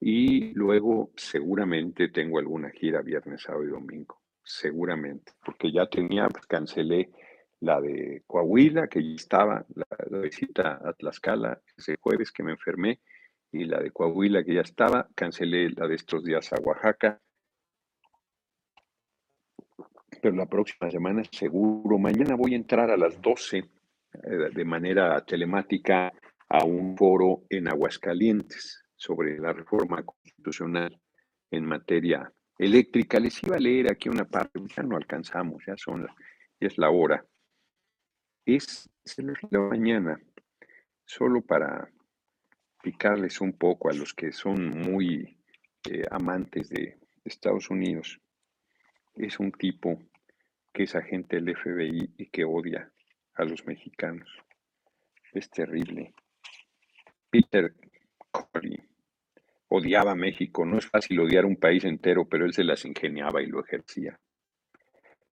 y luego seguramente tengo alguna gira viernes, sábado y domingo. Seguramente, porque ya tenía, pues, cancelé la de Coahuila, que ya estaba, la, la visita a Tlaxcala ese jueves que me enfermé, y la de Coahuila que ya estaba, cancelé la de estos días a Oaxaca, pero la próxima semana seguro. Mañana voy a entrar a las 12 eh, de manera telemática a un foro en Aguascalientes sobre la reforma constitucional en materia eléctrica. Les iba a leer aquí una parte, ya no alcanzamos, ya son ya es la hora. Es, la mañana, solo para picarles un poco a los que son muy eh, amantes de Estados Unidos. Es un tipo que es agente del FBI y que odia a los mexicanos. Es terrible. Peter Corey odiaba a México. No es fácil odiar un país entero, pero él se las ingeniaba y lo ejercía.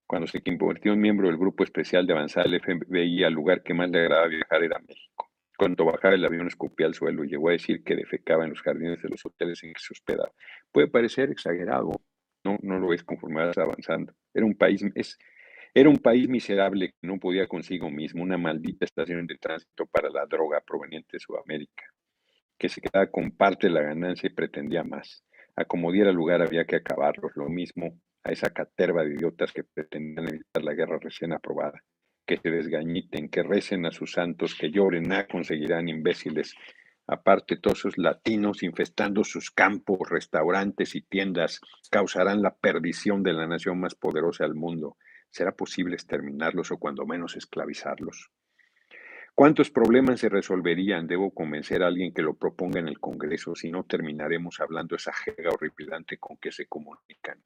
Cuando se convirtió en miembro del grupo especial de avanzada del FBI, al lugar que más le agradaba viajar era México. Cuando bajaba el avión escupía al suelo y llegó a decir que defecaba en los jardines de los hoteles en que se hospedaba. Puede parecer exagerado, no, no lo es conforme avanzando. Era un país, es, era un país miserable que no podía consigo mismo, una maldita estación de tránsito para la droga proveniente de Sudamérica, que se quedaba con parte de la ganancia y pretendía más. A como diera lugar había que acabarlos, lo mismo a esa caterva de idiotas que pretendían evitar la guerra recién aprobada. Que se desgañiten, que recen a sus santos, que lloren, nada conseguirán imbéciles. Aparte, todos esos latinos infestando sus campos, restaurantes y tiendas causarán la perdición de la nación más poderosa del mundo ¿Será posible exterminarlos o cuando menos esclavizarlos? ¿Cuántos problemas se resolverían? Debo convencer a alguien que lo proponga en el Congreso, si no terminaremos hablando esa jerga horripilante con que se comunican.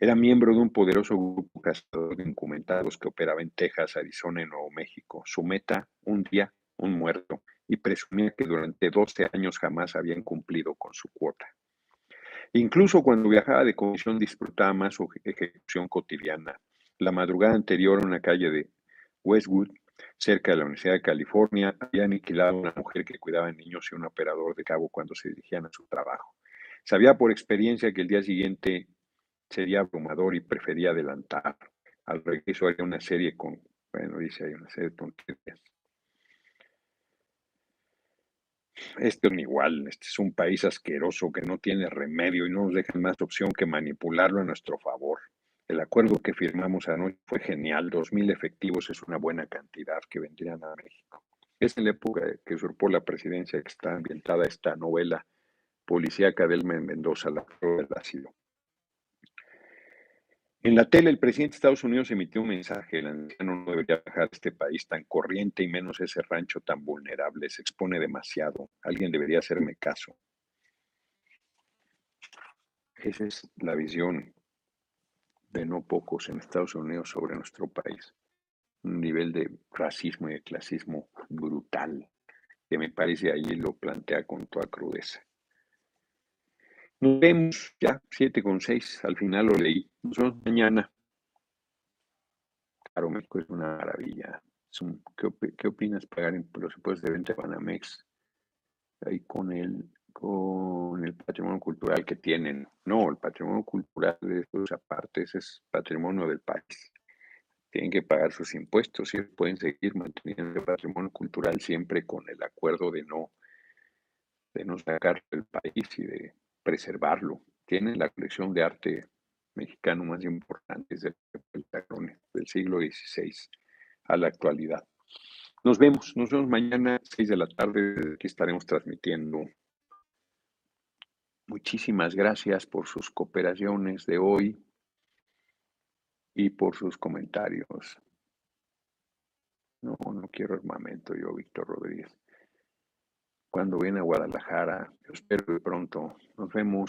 Era miembro de un poderoso grupo cazador de incumentados que operaba en Texas, Arizona y Nuevo México. Su meta, un día, un muerto, y presumía que durante 12 años jamás habían cumplido con su cuota. Incluso cuando viajaba de comisión disfrutaba más su ejecución cotidiana. La madrugada anterior en una calle de Westwood, cerca de la Universidad de California, había aniquilado a una mujer que cuidaba de niños y un operador de cabo cuando se dirigían a su trabajo. Sabía por experiencia que el día siguiente sería abrumador y prefería adelantar. Al regreso había una serie con, bueno, dice, hay una serie de tonterías. Este es igual, este es un país asqueroso que no tiene remedio y no nos dejan más opción que manipularlo a nuestro favor. El acuerdo que firmamos anoche fue genial, dos mil efectivos es una buena cantidad que vendrían a México. Es en la época que usurpó la presidencia que está ambientada esta novela policíaca del Mendoza, la prueba del ácido. En la tele, el presidente de Estados Unidos emitió un mensaje: el anciano no debería dejar este país tan corriente y menos ese rancho tan vulnerable. Se expone demasiado. Alguien debería hacerme caso. Esa es la visión de no pocos en Estados Unidos sobre nuestro país. Un nivel de racismo y de clasismo brutal, que me parece ahí lo plantea con toda crudeza. Nos vemos ya, 7 con 6, al final lo leí. Nos vemos mañana. Claro, México es una maravilla. ¿qué, opinas pagar en los impuestos de venta de Banamex? Ahí con el, con el patrimonio cultural que tienen. No, el patrimonio cultural de estos apartes es patrimonio del país. Tienen que pagar sus impuestos y pueden seguir manteniendo el patrimonio cultural siempre con el acuerdo de no, de no sacar del país y de preservarlo. Tiene la colección de arte mexicano más importante del, del siglo XVI a la actualidad. Nos vemos, nos vemos mañana, 6 de la tarde, aquí estaremos transmitiendo. Muchísimas gracias por sus cooperaciones de hoy y por sus comentarios. No, no quiero armamento yo, Víctor Rodríguez cuando viene a Guadalajara. espero de pronto. Nos vemos.